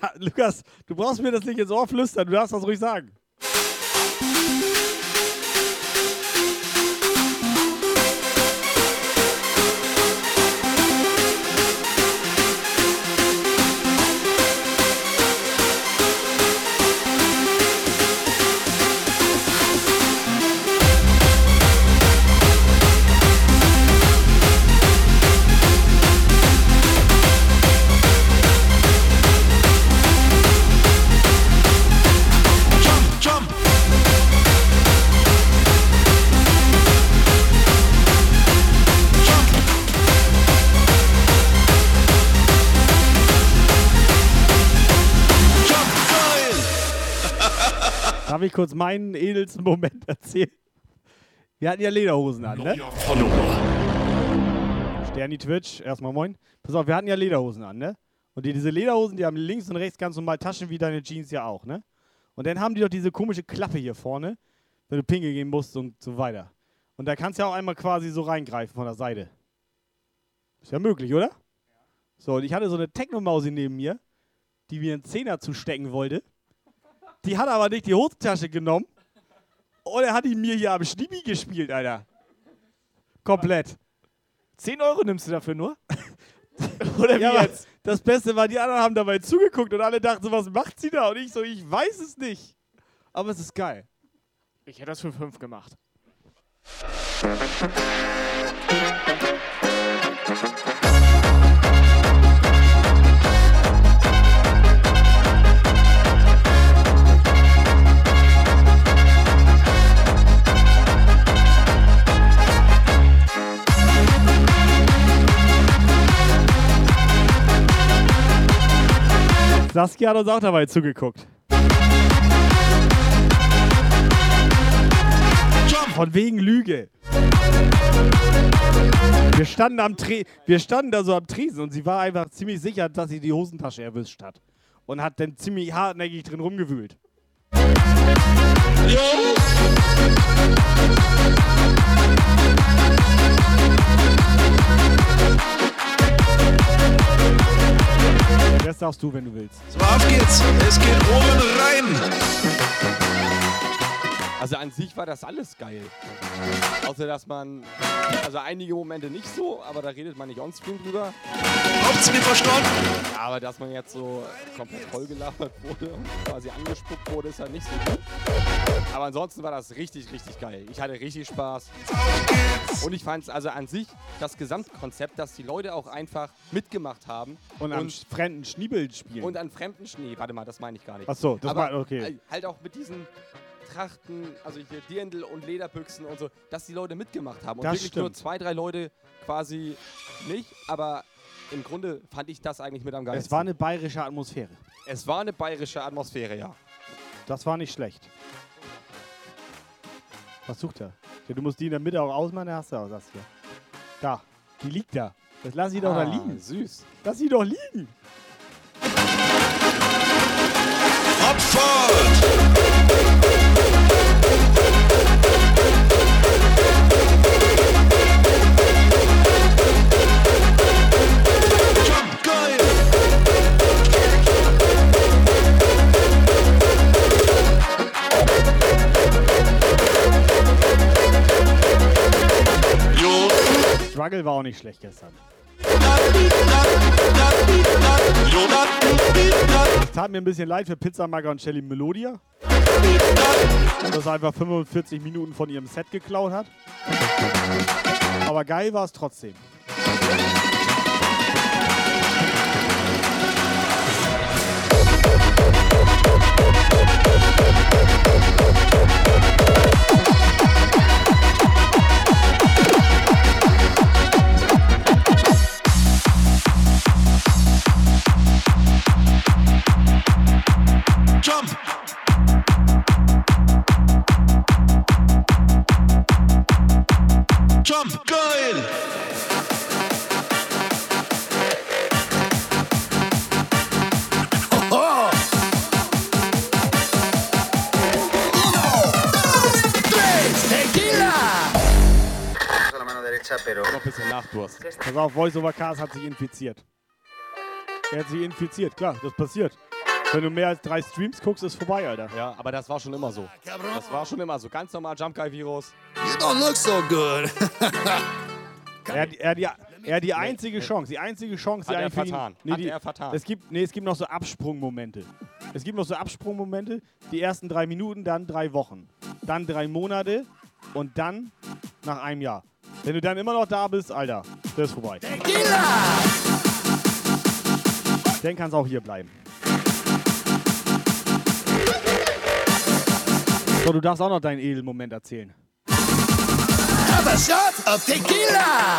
Da- Lukas, du brauchst mir das nicht ins Ohr flüstern, du darfst das ruhig sagen. Ich kurz meinen edelsten Moment <laughs> erzählen? Wir hatten ja Lederhosen an, ne? Sterni Twitch, erstmal moin. Pass auf, wir hatten ja Lederhosen an, ne? Und die, diese Lederhosen, die haben links und rechts ganz normal Taschen wie deine Jeans ja auch, ne? Und dann haben die doch diese komische Klappe hier vorne, wenn du pinkel gehen musst und so weiter. Und da kannst du ja auch einmal quasi so reingreifen von der Seite. Ist ja möglich, oder? So, und ich hatte so eine Technomausi neben mir, die mir einen Zehner zustecken wollte. Die hat aber nicht die Hosentasche genommen. Und er hat ihn mir hier am Schnibi gespielt, Alter. Komplett. 10 Euro nimmst du dafür nur? <laughs> Oder wie Ja, jetzt? das Beste war, die anderen haben dabei zugeguckt und alle dachten so, was macht sie da? Und ich so, ich weiß es nicht. Aber es ist geil. Ich hätte das für 5 gemacht. Saskia hat uns auch dabei zugeguckt. Von wegen Lüge. Wir standen, am Tre wir standen da so am Tresen und sie war einfach ziemlich sicher, dass sie die Hosentasche erwischt hat. Und hat dann ziemlich hartnäckig drin rumgewühlt. Das darfst du, wenn du willst. So, auf geht's. Es geht oben rein. Also an sich war das alles geil. Außer dass man, also einige Momente nicht so, aber da redet man nicht onscreen drüber. Habt's mir verstanden? Aber dass man jetzt so komplett vollgelabert wurde und quasi angespuckt wurde, ist halt nicht so gut. Aber ansonsten war das richtig, richtig geil. Ich hatte richtig Spaß. Und ich fand es also an sich das Gesamtkonzept, dass die Leute auch einfach mitgemacht haben. Und an fremden Schniebel spielen. Und an fremden Schnee. Warte mal, das meine ich gar nicht. Ach so, das war- okay. Halt auch mit diesen Trachten, also hier Dirndl und Lederbüchsen und so, dass die Leute mitgemacht haben. Und Das wirklich nur stimmt. zwei, drei Leute quasi nicht. Aber im Grunde fand ich das eigentlich mit am geilsten. Es war eine bayerische Atmosphäre. Es war eine bayerische Atmosphäre, ja. Das war nicht schlecht. Was sucht er? Ja, du musst die in der Mitte auch ausmachen, dann hast du auch das hier. Da, die liegt da. Das lass sie doch da Ah, liegen. Süß. Lass sie doch liegen. Struggle war auch nicht schlecht gestern. Es tat mir ein bisschen leid für Pizzamager und Shelly Melodia. Das einfach 45 Minuten von ihrem Set geklaut hat. Aber geil war es trotzdem. Jump. Derecha, pero. Noch ein bisschen Nachdurst. Pass auf, Voice over Cars hat sich infiziert. Er hat sich infiziert, klar, das passiert. Wenn du mehr als drei Streams guckst, ist vorbei, Alter. Ja, aber das war schon immer so. Das war schon immer so. Ganz normal Jump Guy Virus. You don't look so good. Er hat, er, er hat die einzige Chance, die einzige Chance, die Hat er für ihn- vertan. Nee, Hat die, er vertan. Es gibt, nee, es gibt noch so Absprungmomente. Es gibt noch so Absprungmomente, die ersten drei Minuten, dann drei Wochen, dann drei Monate und dann nach einem Jahr. Wenn du dann immer noch da bist, Alter, das ist vorbei. Dann kann es auch hier bleiben. So, du darfst auch noch deinen Edelmoment erzählen. Have a shot of tequila!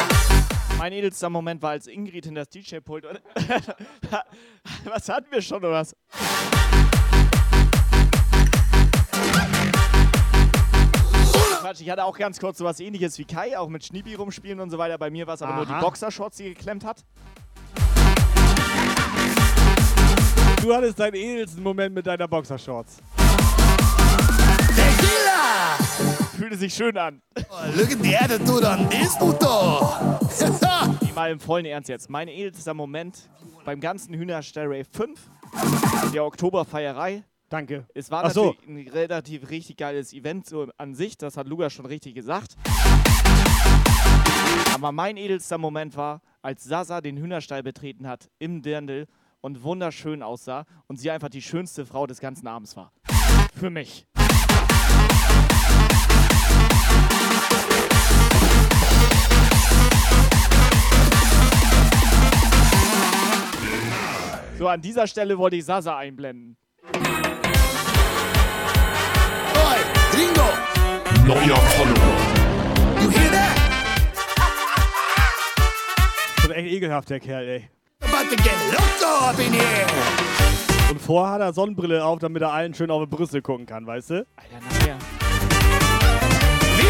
Mein edelster Moment war, als Ingrid in das DJ-Pult. <laughs> was hatten wir schon oder was? Quatsch, ich hatte auch ganz kurz sowas ähnliches wie Kai, auch mit Schniebi rumspielen und so weiter. Bei mir war es aber nur die Aha. Boxershorts, die geklemmt hat. Du hattest deinen edelsten Moment mit deiner Boxershorts. Fühlte sich schön an. Look at the attitude on this puto. <laughs> Nee, mal im vollen Ernst jetzt. Mein edelster Moment beim ganzen Hühnerstall Rave 5, der Oktoberfeierei. Danke. Es war Ach so. natürlich ein relativ richtig geiles Event so an sich, das hat Lugas schon richtig gesagt. Aber mein edelster Moment war, als Sasa den Hühnerstall betreten hat im Dirndl und wunderschön aussah und sie einfach die schönste Frau des ganzen Abends war. Für mich. So, an dieser Stelle wollte ich Sasa einblenden. Gringo, Neuer Follower. you hear that? Schon echt ekelhaft, der Kerl, ey. About to get loco up in here. Und vorher hat er Sonnenbrille auf, damit er allen schön auf die Brüste gucken kann, weißt du? Alter, nachher.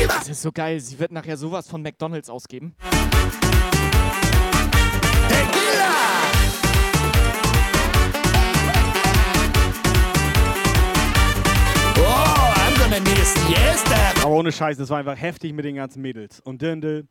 Das ist so geil. Sie wird nachher sowas von McDonalds ausgeben. Need a siesta. Aber ohne Scheiß, das war einfach heftig mit den ganzen Mädels. Und Dirndl,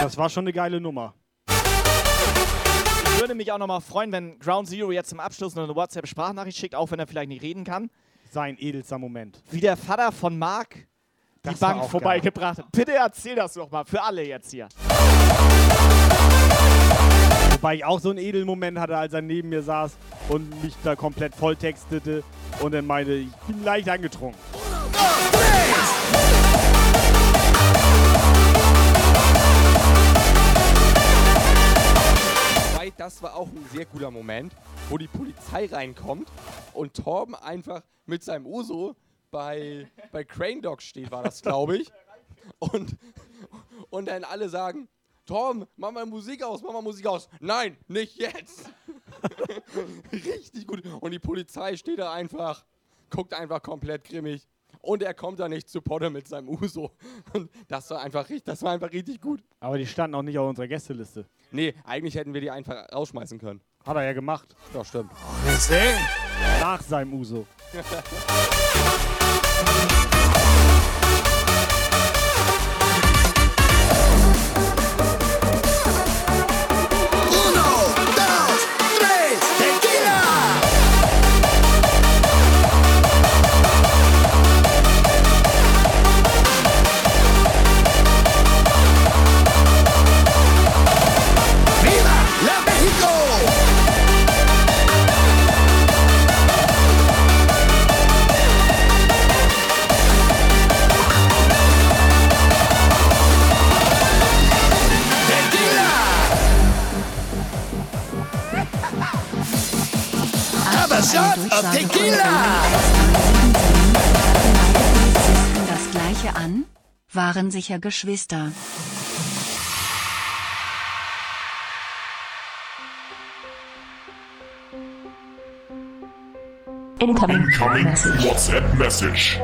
das war schon eine geile Nummer. Ich würde mich auch nochmal freuen, wenn Ground Zero jetzt zum Abschluss noch eine WhatsApp-Sprachnachricht schickt, auch wenn er vielleicht nicht reden kann. Sein edelster Moment. Wie der Vater von Marc die Das Bank vorbeigebracht hat. Bitte erzähl das doch mal für alle jetzt hier. Wobei ich auch so einen Edelmoment hatte, als er neben mir saß und mich da komplett volltextete und dann meinte, ich bin leicht angetrunken. Das war auch ein sehr guter Moment, wo die Polizei reinkommt und Torben einfach mit seinem Uso bei, bei Crane Dog steht, war das, glaube ich. Und, und dann alle sagen, Torben, mach mal Musik aus, mach mal Musik aus. Nein, nicht jetzt. <laughs> Richtig gut. Und die Polizei steht da einfach, guckt einfach komplett grimmig. Und er kommt da nicht zu Potter mit seinem Uso. Und das war einfach richtig, das war einfach richtig gut. Aber die standen auch nicht auf unserer Gästeliste. Nee, eigentlich hätten wir die einfach rausschmeißen können. Hat er ja gemacht. Ja, stimmt. Nach seinem Uso. <laughs> Waren sicher Geschwister. Incoming, Incoming. WhatsApp message.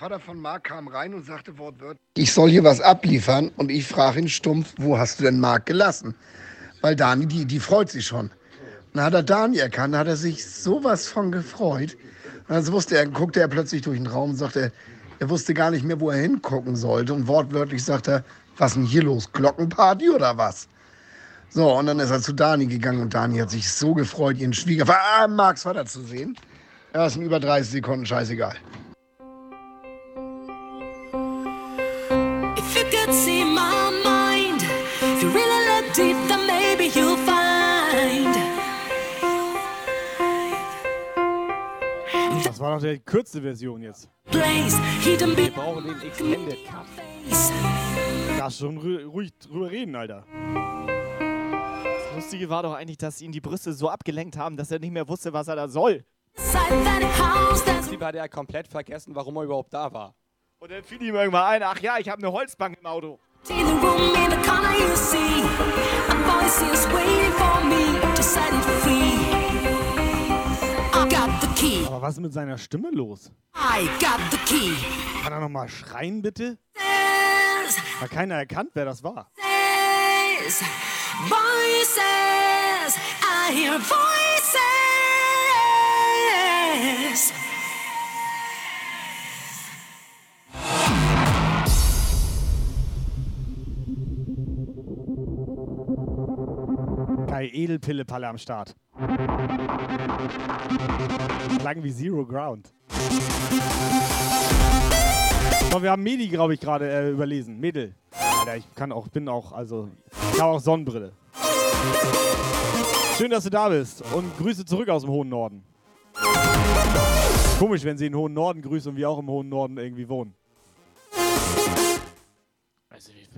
Vater von Marc kam rein und sagte wortwörtlich, ich soll hier was abliefern und ich frage ihn stumpf, wo hast du denn Marc gelassen? Weil Dani, die, die freut sich schon. Dann hat er Dani erkannt, hat er sich sowas von gefreut. Und dann wusste er, guckte er plötzlich durch den Raum und sagte, er wusste gar nicht mehr, wo er hingucken sollte. Und wortwörtlich sagte er, was denn hier los? Glockenparty oder was? So, und dann ist er zu Dani gegangen und Dani hat sich so gefreut, ihren Schwiegervater, ah, Marks Vater zu sehen. Ja, ist in über 30 Sekunden scheißegal. You'll find. Das war doch die kürzeste Version jetzt. Wir brauchen den Extended Cut. Darfst schon ru ruhig drüber reden, Alter. Das Lustige war doch eigentlich, dass ihn die Brüste so abgelenkt haben, dass er nicht mehr wusste, was er da soll. Im Prinzip hat er komplett vergessen, warum er überhaupt da war. Und dann fiel ihm irgendwann ein, ach ja, ich habe eine Holzbank im Auto. Aber was ist mit seiner Stimme los? I got the key. Kann er nochmal schreien, bitte? Hat keiner erkannt, wer das war. voices. I hear voices. Kai Edelpillepalle am Start. Klang wie Zero Ground. So, wir haben Medi, glaube ich, gerade äh, überlesen. Mädel. Alter, ich kann auch, bin auch, also, ich habe auch Sonnenbrille. Schön, dass du da bist und Grüße zurück aus dem hohen Norden. Komisch, wenn sie in den hohen Norden grüßen und wir auch im hohen Norden irgendwie wohnen.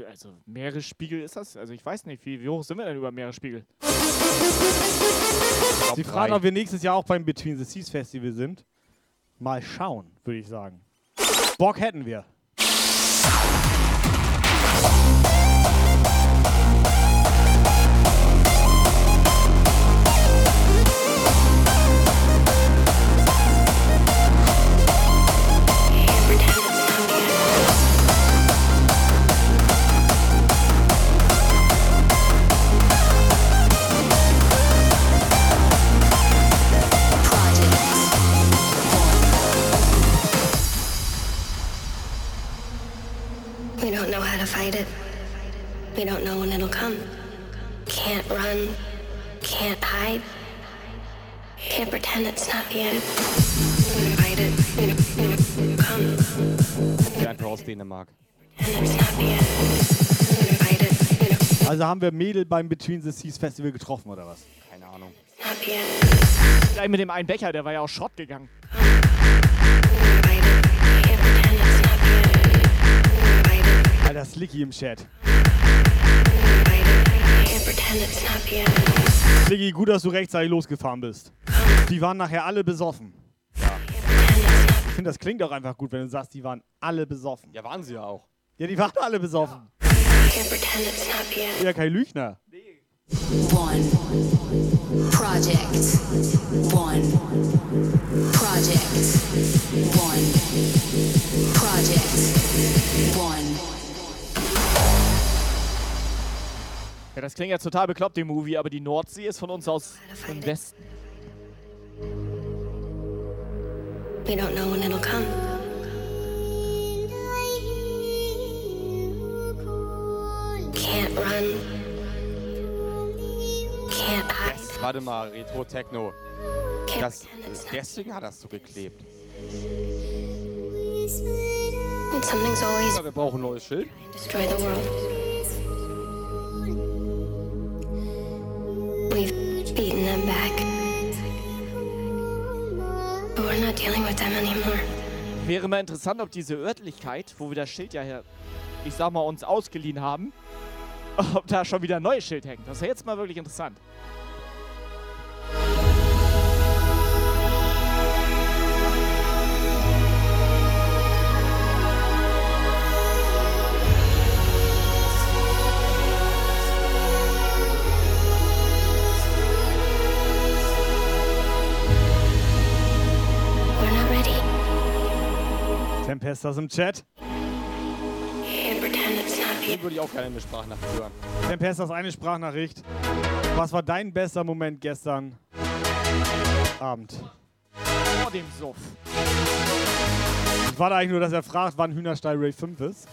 Also, Meeresspiegel ist das? Also ich weiß nicht, wie, wie hoch sind wir denn über Meeresspiegel? Sie fragen, ob wir nächstes Jahr auch beim Between the Seas Festival sind. Mal schauen, würde ich sagen. Bock hätten wir. Also haben wir Mädel beim Between the Seas Festival getroffen, oder was? Keine Ahnung. Gleich mit dem einen Becher, der war ja auch Schrott gegangen. Alter, Slicky im Chat. Slicky, gut, dass du rechtzeitig losgefahren bist. Die waren nachher alle besoffen. Ich finde, das klingt auch einfach gut, wenn du sagst, die waren alle besoffen. Ja, waren sie ja auch. Ja, die waren alle besoffen. Can't Ja, kein Lügner. One project. One project. One project. One. Ja, das klingt jetzt total bekloppt, die Movie, aber die Nordsee ist von uns aus im Westen. We don't know when it'll come. Can't run. Can't hide. Warte mal, Retro Techno. Das, deswegen hat das so geklebt. And something's always Ja, wir brauchen ein neues Schild. destroy the world. We've beaten them back. But we're not dealing with them anymore. Wäre mal interessant, ob diese Örtlichkeit, wo wir das Schild ja her, ich sag mal, uns ausgeliehen haben, <laughs> ob da schon wieder ein neues Schild hängt. Das wäre jetzt mal wirklich interessant. Ready. Tempestas im Chat. Den würde ich auch gerne eine Sprachnachricht hören. Tempestas eine Sprachnachricht. Was war dein bester Moment gestern Abend? Vor dem Suff. War da eigentlich nur, dass er fragt, wann Hühnerstall Ray 5 ist?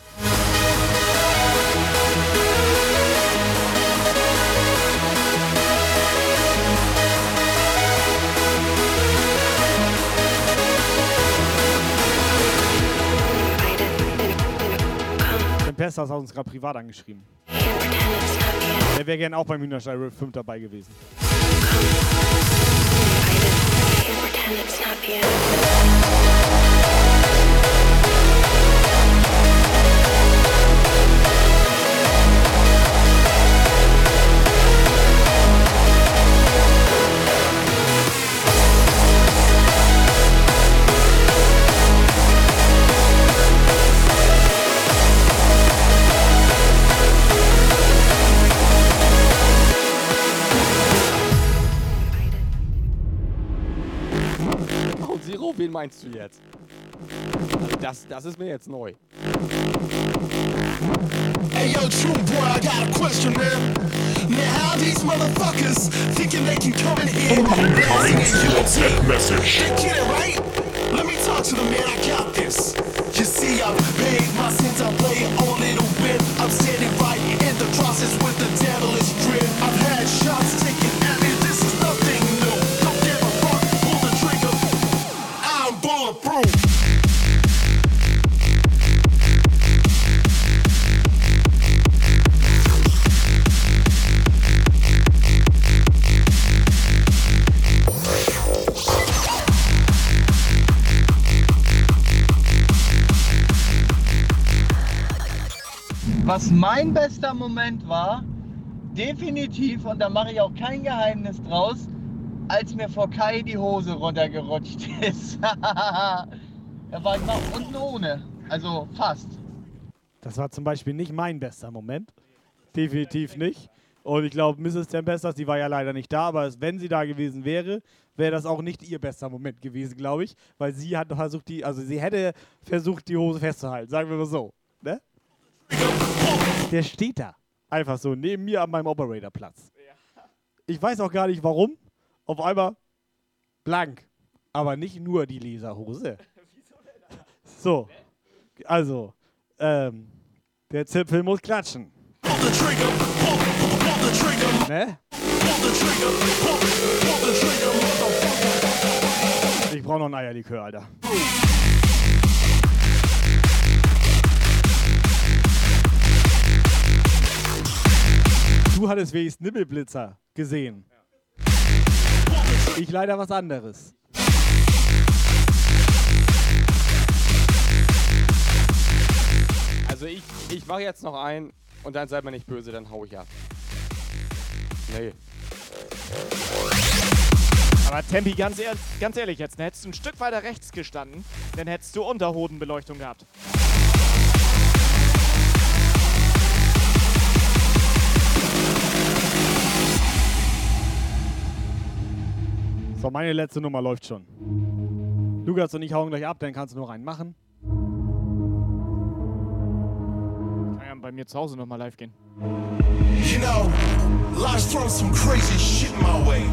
Tempestas hat uns gerade privat angeschrieben. Der wäre gern auch beim Hühnerstall Ray 5 dabei gewesen. Pretend it's not the. Zero, wen meinst du jetzt? Also das, das ist mir jetzt neu. Hey yo, true boy, I got a question, man. Now how these motherfuckers thinking they can come in here and sing WhatsApp message. They get it right. Let me talk to the man. I got this. You see, I've paid my sins. I play only to win. I'm standing right in the process with the devilish grin. Mein bester Moment war, definitiv, und da mache ich auch kein Geheimnis draus, als mir vor Kai die Hose runtergerutscht <laughs> ist. da war ich mal unten ohne. Also fast. Das war zum Beispiel nicht mein bester Moment. Definitiv nicht. Und ich glaube, Mrs. Tempestas, die war ja leider nicht da, aber wenn sie da gewesen wäre, wäre das auch nicht ihr bester Moment gewesen, glaube ich. Weil sie hat versucht, die, also sie hätte versucht, die Hose festzuhalten, sagen wir mal so. Ne? Der steht da. Einfach so, neben mir an meinem Operatorplatz. Ich weiß auch gar nicht warum. Auf einmal blank. Aber nicht nur die Leserhose. <laughs> So. Also, ähm, der Zipfel muss klatschen. Ne? Ich brauche noch ein Eierlikör, Alter. Du hattest wenigstens Nibbelblitzer gesehen. Ich leider was anderes. Also ich, ich mache jetzt noch ein und dann seid mir nicht böse, dann hau ich ab. Nee. Aber Tempi, ganz, ehr ganz ehrlich jetzt, hättest du ein Stück weiter rechts gestanden, dann hättest du Unterhodenbeleuchtung gehabt. So, meine letzte Nummer läuft schon. Lukas und ich hauen gleich ab, dann kannst du noch einen machen. Kann ja bei mir zu Hause nochmal live gehen. You know, life's thrown some crazy shit my way.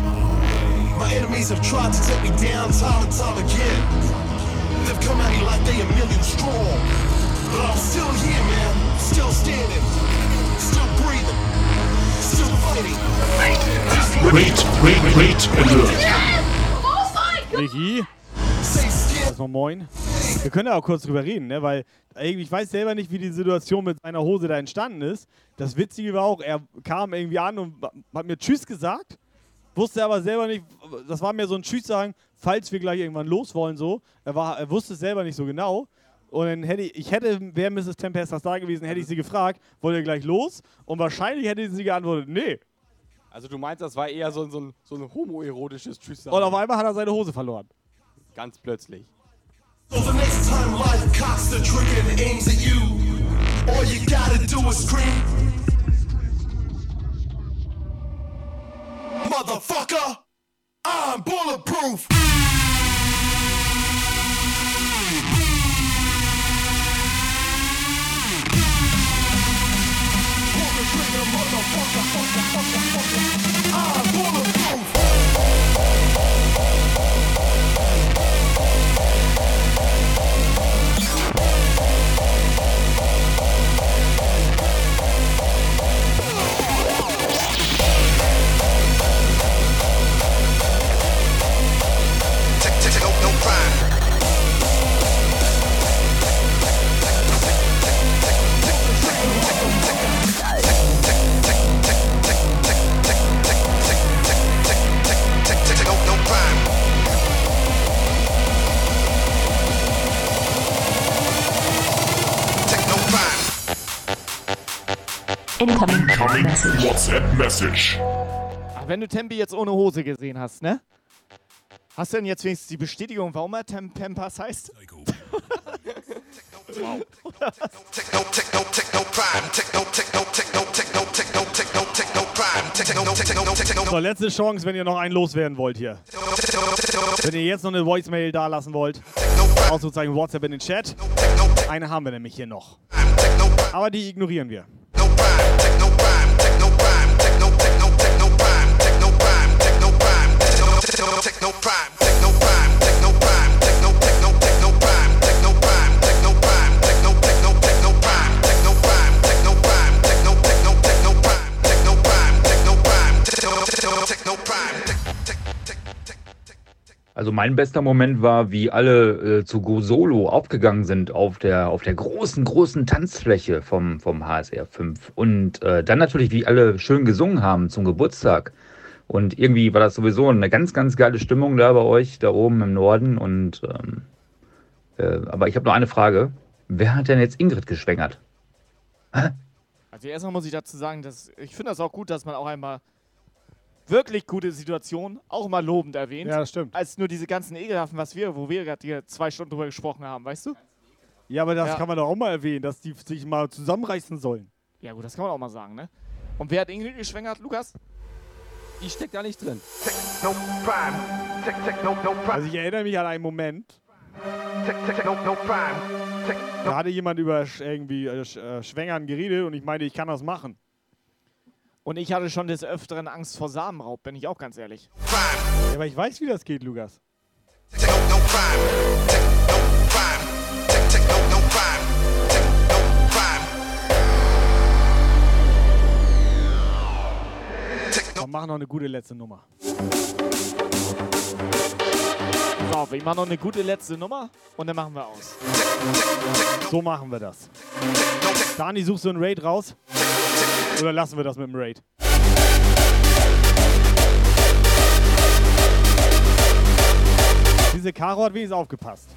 My enemies have tried to take me down time and time again. They've come at me like they a million strong. But I'm still here, man. Still standing. Wait, wait, wait, alert. Niki? Erstmal moin. Wir können ja auch kurz drüber reden, ne? weil ich weiß selber nicht, wie die Situation mit seiner Hose da entstanden ist. Das Witzige war auch, er kam irgendwie an und hat mir Tschüss gesagt, wusste aber selber nicht, das war mir so ein Tschüss sagen, falls wir gleich irgendwann los wollen, so. Er, war, er wusste es selber nicht so genau. Und dann hätte ich, ich hätte, wäre Mrs. Tempestas da gewesen, hätte ich sie gefragt, wollt ihr gleich los? Und wahrscheinlich hätte sie geantwortet, nee. Also du meinst, das war eher so, ein- so ein, so ein homoerotisches Tschüss. Und auf einmal hat er seine Hose verloren. Ganz plötzlich. So the next time life cocks the trigger and aims at you, all you gotta do is scream. Motherfucker, I'm bulletproof. Motherfucker, fucker, fucker, fucker. Ah, I'm bulletproof. Incoming WhatsApp message. Ach, wenn du Tempi jetzt ohne Hose gesehen hast, ne? Hast du denn jetzt wenigstens die Bestätigung, warum er Tem Pempas heißt? wow. Techno, techno, techno crime. Techno, techno, techno, techno, techno, techno, techno crime. Techno, techno, techno. So, letzte Chance, wenn ihr noch einen loswerden wollt hier. Wenn ihr jetzt noch eine Voicemail da lassen wollt, Ausrufezeichen WhatsApp in den Chat. Eine haben wir nämlich hier noch. Aber die ignorieren wir. Also mein bester Moment war, wie alle äh, zu Go Solo aufgegangen sind auf der, auf der großen, großen Tanzfläche vom, vom HSR 5. Und äh, dann natürlich, wie alle schön gesungen haben zum Geburtstag. Und irgendwie war das sowieso eine ganz, ganz geile Stimmung da bei euch, da oben im Norden. Und ähm, äh, aber ich habe noch eine Frage. Wer hat denn jetzt Ingrid geschwängert? Also erstmal muss ich dazu sagen, dass ich finde das auch gut, dass man auch einmal wirklich gute Situationen auch mal lobend erwähnt. Ja, das stimmt. Als nur diese ganzen ekelhaften, was wir, wo wir gerade hier zwei Stunden drüber gesprochen haben, weißt du? Ja, aber das Ja. kann man doch auch mal erwähnen, dass die sich mal zusammenreißen sollen. Ja gut, das kann man auch mal sagen, ne? Und wer hat Ingrid geschwängert, Lukas? Ich steck da nicht drin. Also ich erinnere mich an einen Moment. Da hatte jemand über irgendwie äh, äh, Schwängern geredet und ich meinte, ich kann das machen. Und ich hatte schon des Öfteren Angst vor Samenraub, bin ich auch ganz ehrlich. Ja, aber ich weiß, wie das geht, Lukas. Wir machen noch eine gute letzte Nummer. Auf, ich mache noch eine gute letzte Nummer und dann machen wir aus. So machen wir das. Dani, suchst du einen Raid raus? Oder lassen wir das mit dem Raid? Diese Karo hat wenigstens aufgepasst.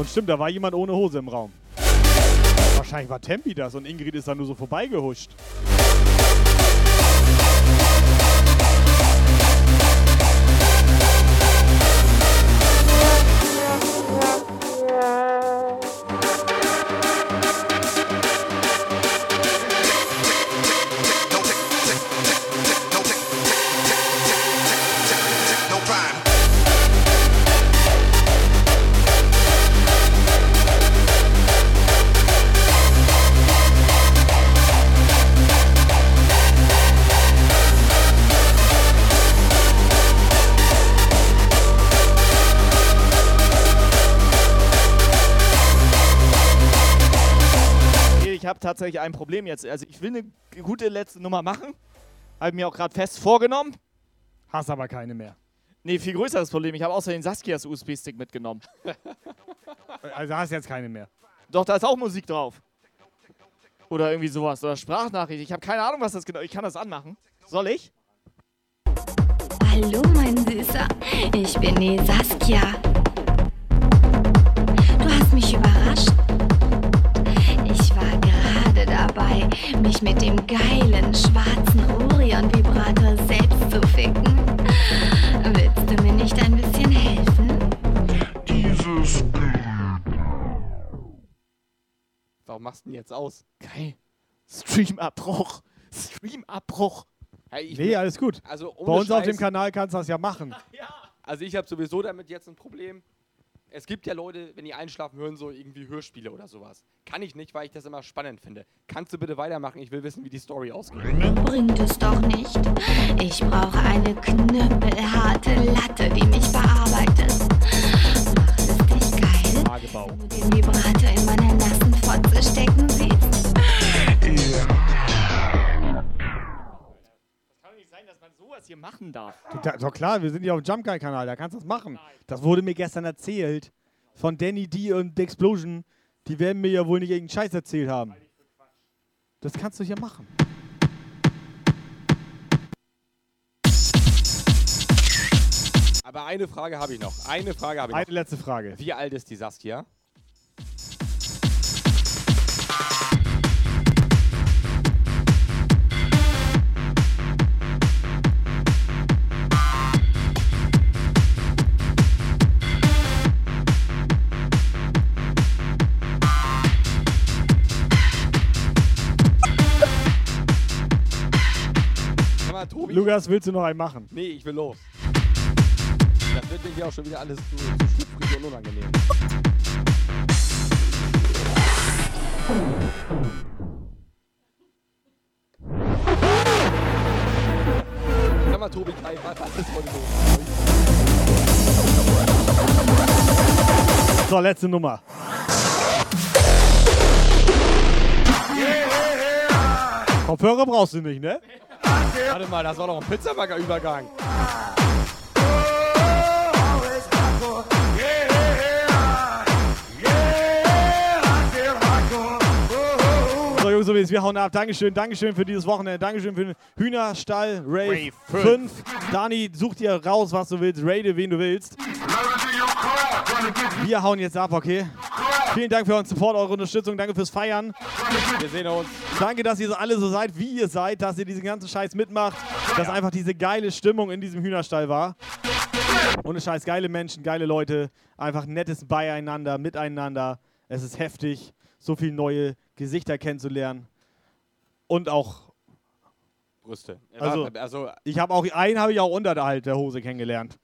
Und stimmt, da war jemand ohne Hose im Raum. Wahrscheinlich war Tempi das und Ingrid ist da nur so vorbeigehuscht. Tatsächlich ein Problem jetzt. Also ich will eine gute letzte Nummer machen. Habe mir auch gerade fest vorgenommen. Hast aber keine mehr. Nee, viel größeres Problem. Ich habe außerdem Saskias USB-Stick mitgenommen. <laughs> Also hast jetzt keine mehr. Doch, da ist auch Musik drauf. Oder irgendwie sowas. Oder Sprachnachricht. Ich habe keine Ahnung, was das genau Ich kann das anmachen. Soll ich? Hallo, mein Süßer. Ich bin die Saskia. Du hast mich überrascht. Dabei, mich mit dem geilen schwarzen Orion-Vibrator selbst zu ficken. Willst du mir nicht ein bisschen helfen? Dieses Warum machst du denn jetzt aus? Geil. Streamabbruch. Streamabbruch. Hey, ich Nee, alles gut. Also Bei uns auf dem Scheiß. Kanal kannst du das ja machen. <laughs> Also ich habe sowieso damit jetzt ein Problem. Es gibt ja Leute, wenn die einschlafen, hören so irgendwie Hörspiele oder sowas. Kann ich nicht, weil ich das immer spannend finde. Kannst du bitte weitermachen? Ich will wissen, wie die Story ausgeht. Bringt es doch nicht. Ich brauche eine knüppelharte Latte, die mich bearbeitet. Macht es dich geil? Tagebau. Wenn du den Vibrator in meiner nassen Fotze stecken siehst? Kann sein, dass man sowas hier machen darf. Da, doch klar, wir sind ja auf dem Jump Guy-Kanal, da kannst du das machen. Das wurde mir gestern erzählt. Von Danny D und The Explosion. Die werden mir ja wohl nicht irgendeinen Scheiß erzählt haben. Das kannst du hier machen. Aber eine Frage habe ich noch. Eine Frage habe ich noch. Eine letzte Frage. Wie alt ist die Saskia? Lukas, willst du noch einen machen? Nee, ich will los. Das wird mir hier auch schon wieder alles zu, zu schlüpfrig und unangenehm. Sag mal, Tobi, Kai, was ist von los? So, letzte Nummer. Kopfhörer brauchst du nicht, ne? Warte mal, das war doch ein Pizzabagger-Übergang. So, Jungs und Mädels, wir hauen ab. Dankeschön, Dankeschön für dieses Wochenende. Dankeschön für den Hühnerstall Rave, Rave 5. Dani, such dir raus, was du willst. Rate, wen du willst. Wir hauen jetzt ab, okay? Vielen Dank für euren Support, eure Unterstützung. Danke fürs Feiern. Wir sehen uns. Danke, dass ihr so alle so seid, wie ihr seid, dass ihr diesen ganzen Scheiß mitmacht, dass einfach diese geile Stimmung in diesem Hühnerstall war. Ohne Scheiß, geile Menschen, geile Leute, einfach nettes Beieinander, miteinander. Es ist heftig, so viele neue Gesichter kennenzulernen. Und auch, Brüste. also, also ich habe auch, einen habe ich auch unterhalb der Hose kennengelernt.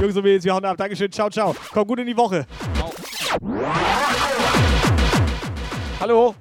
Jungs und Mädels, wir hauen ab. Dankeschön, ciao, ciao. Komm gut in die Woche. Hallo.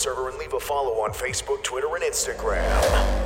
Server and leave a follow on Facebook, Twitter, and Instagram.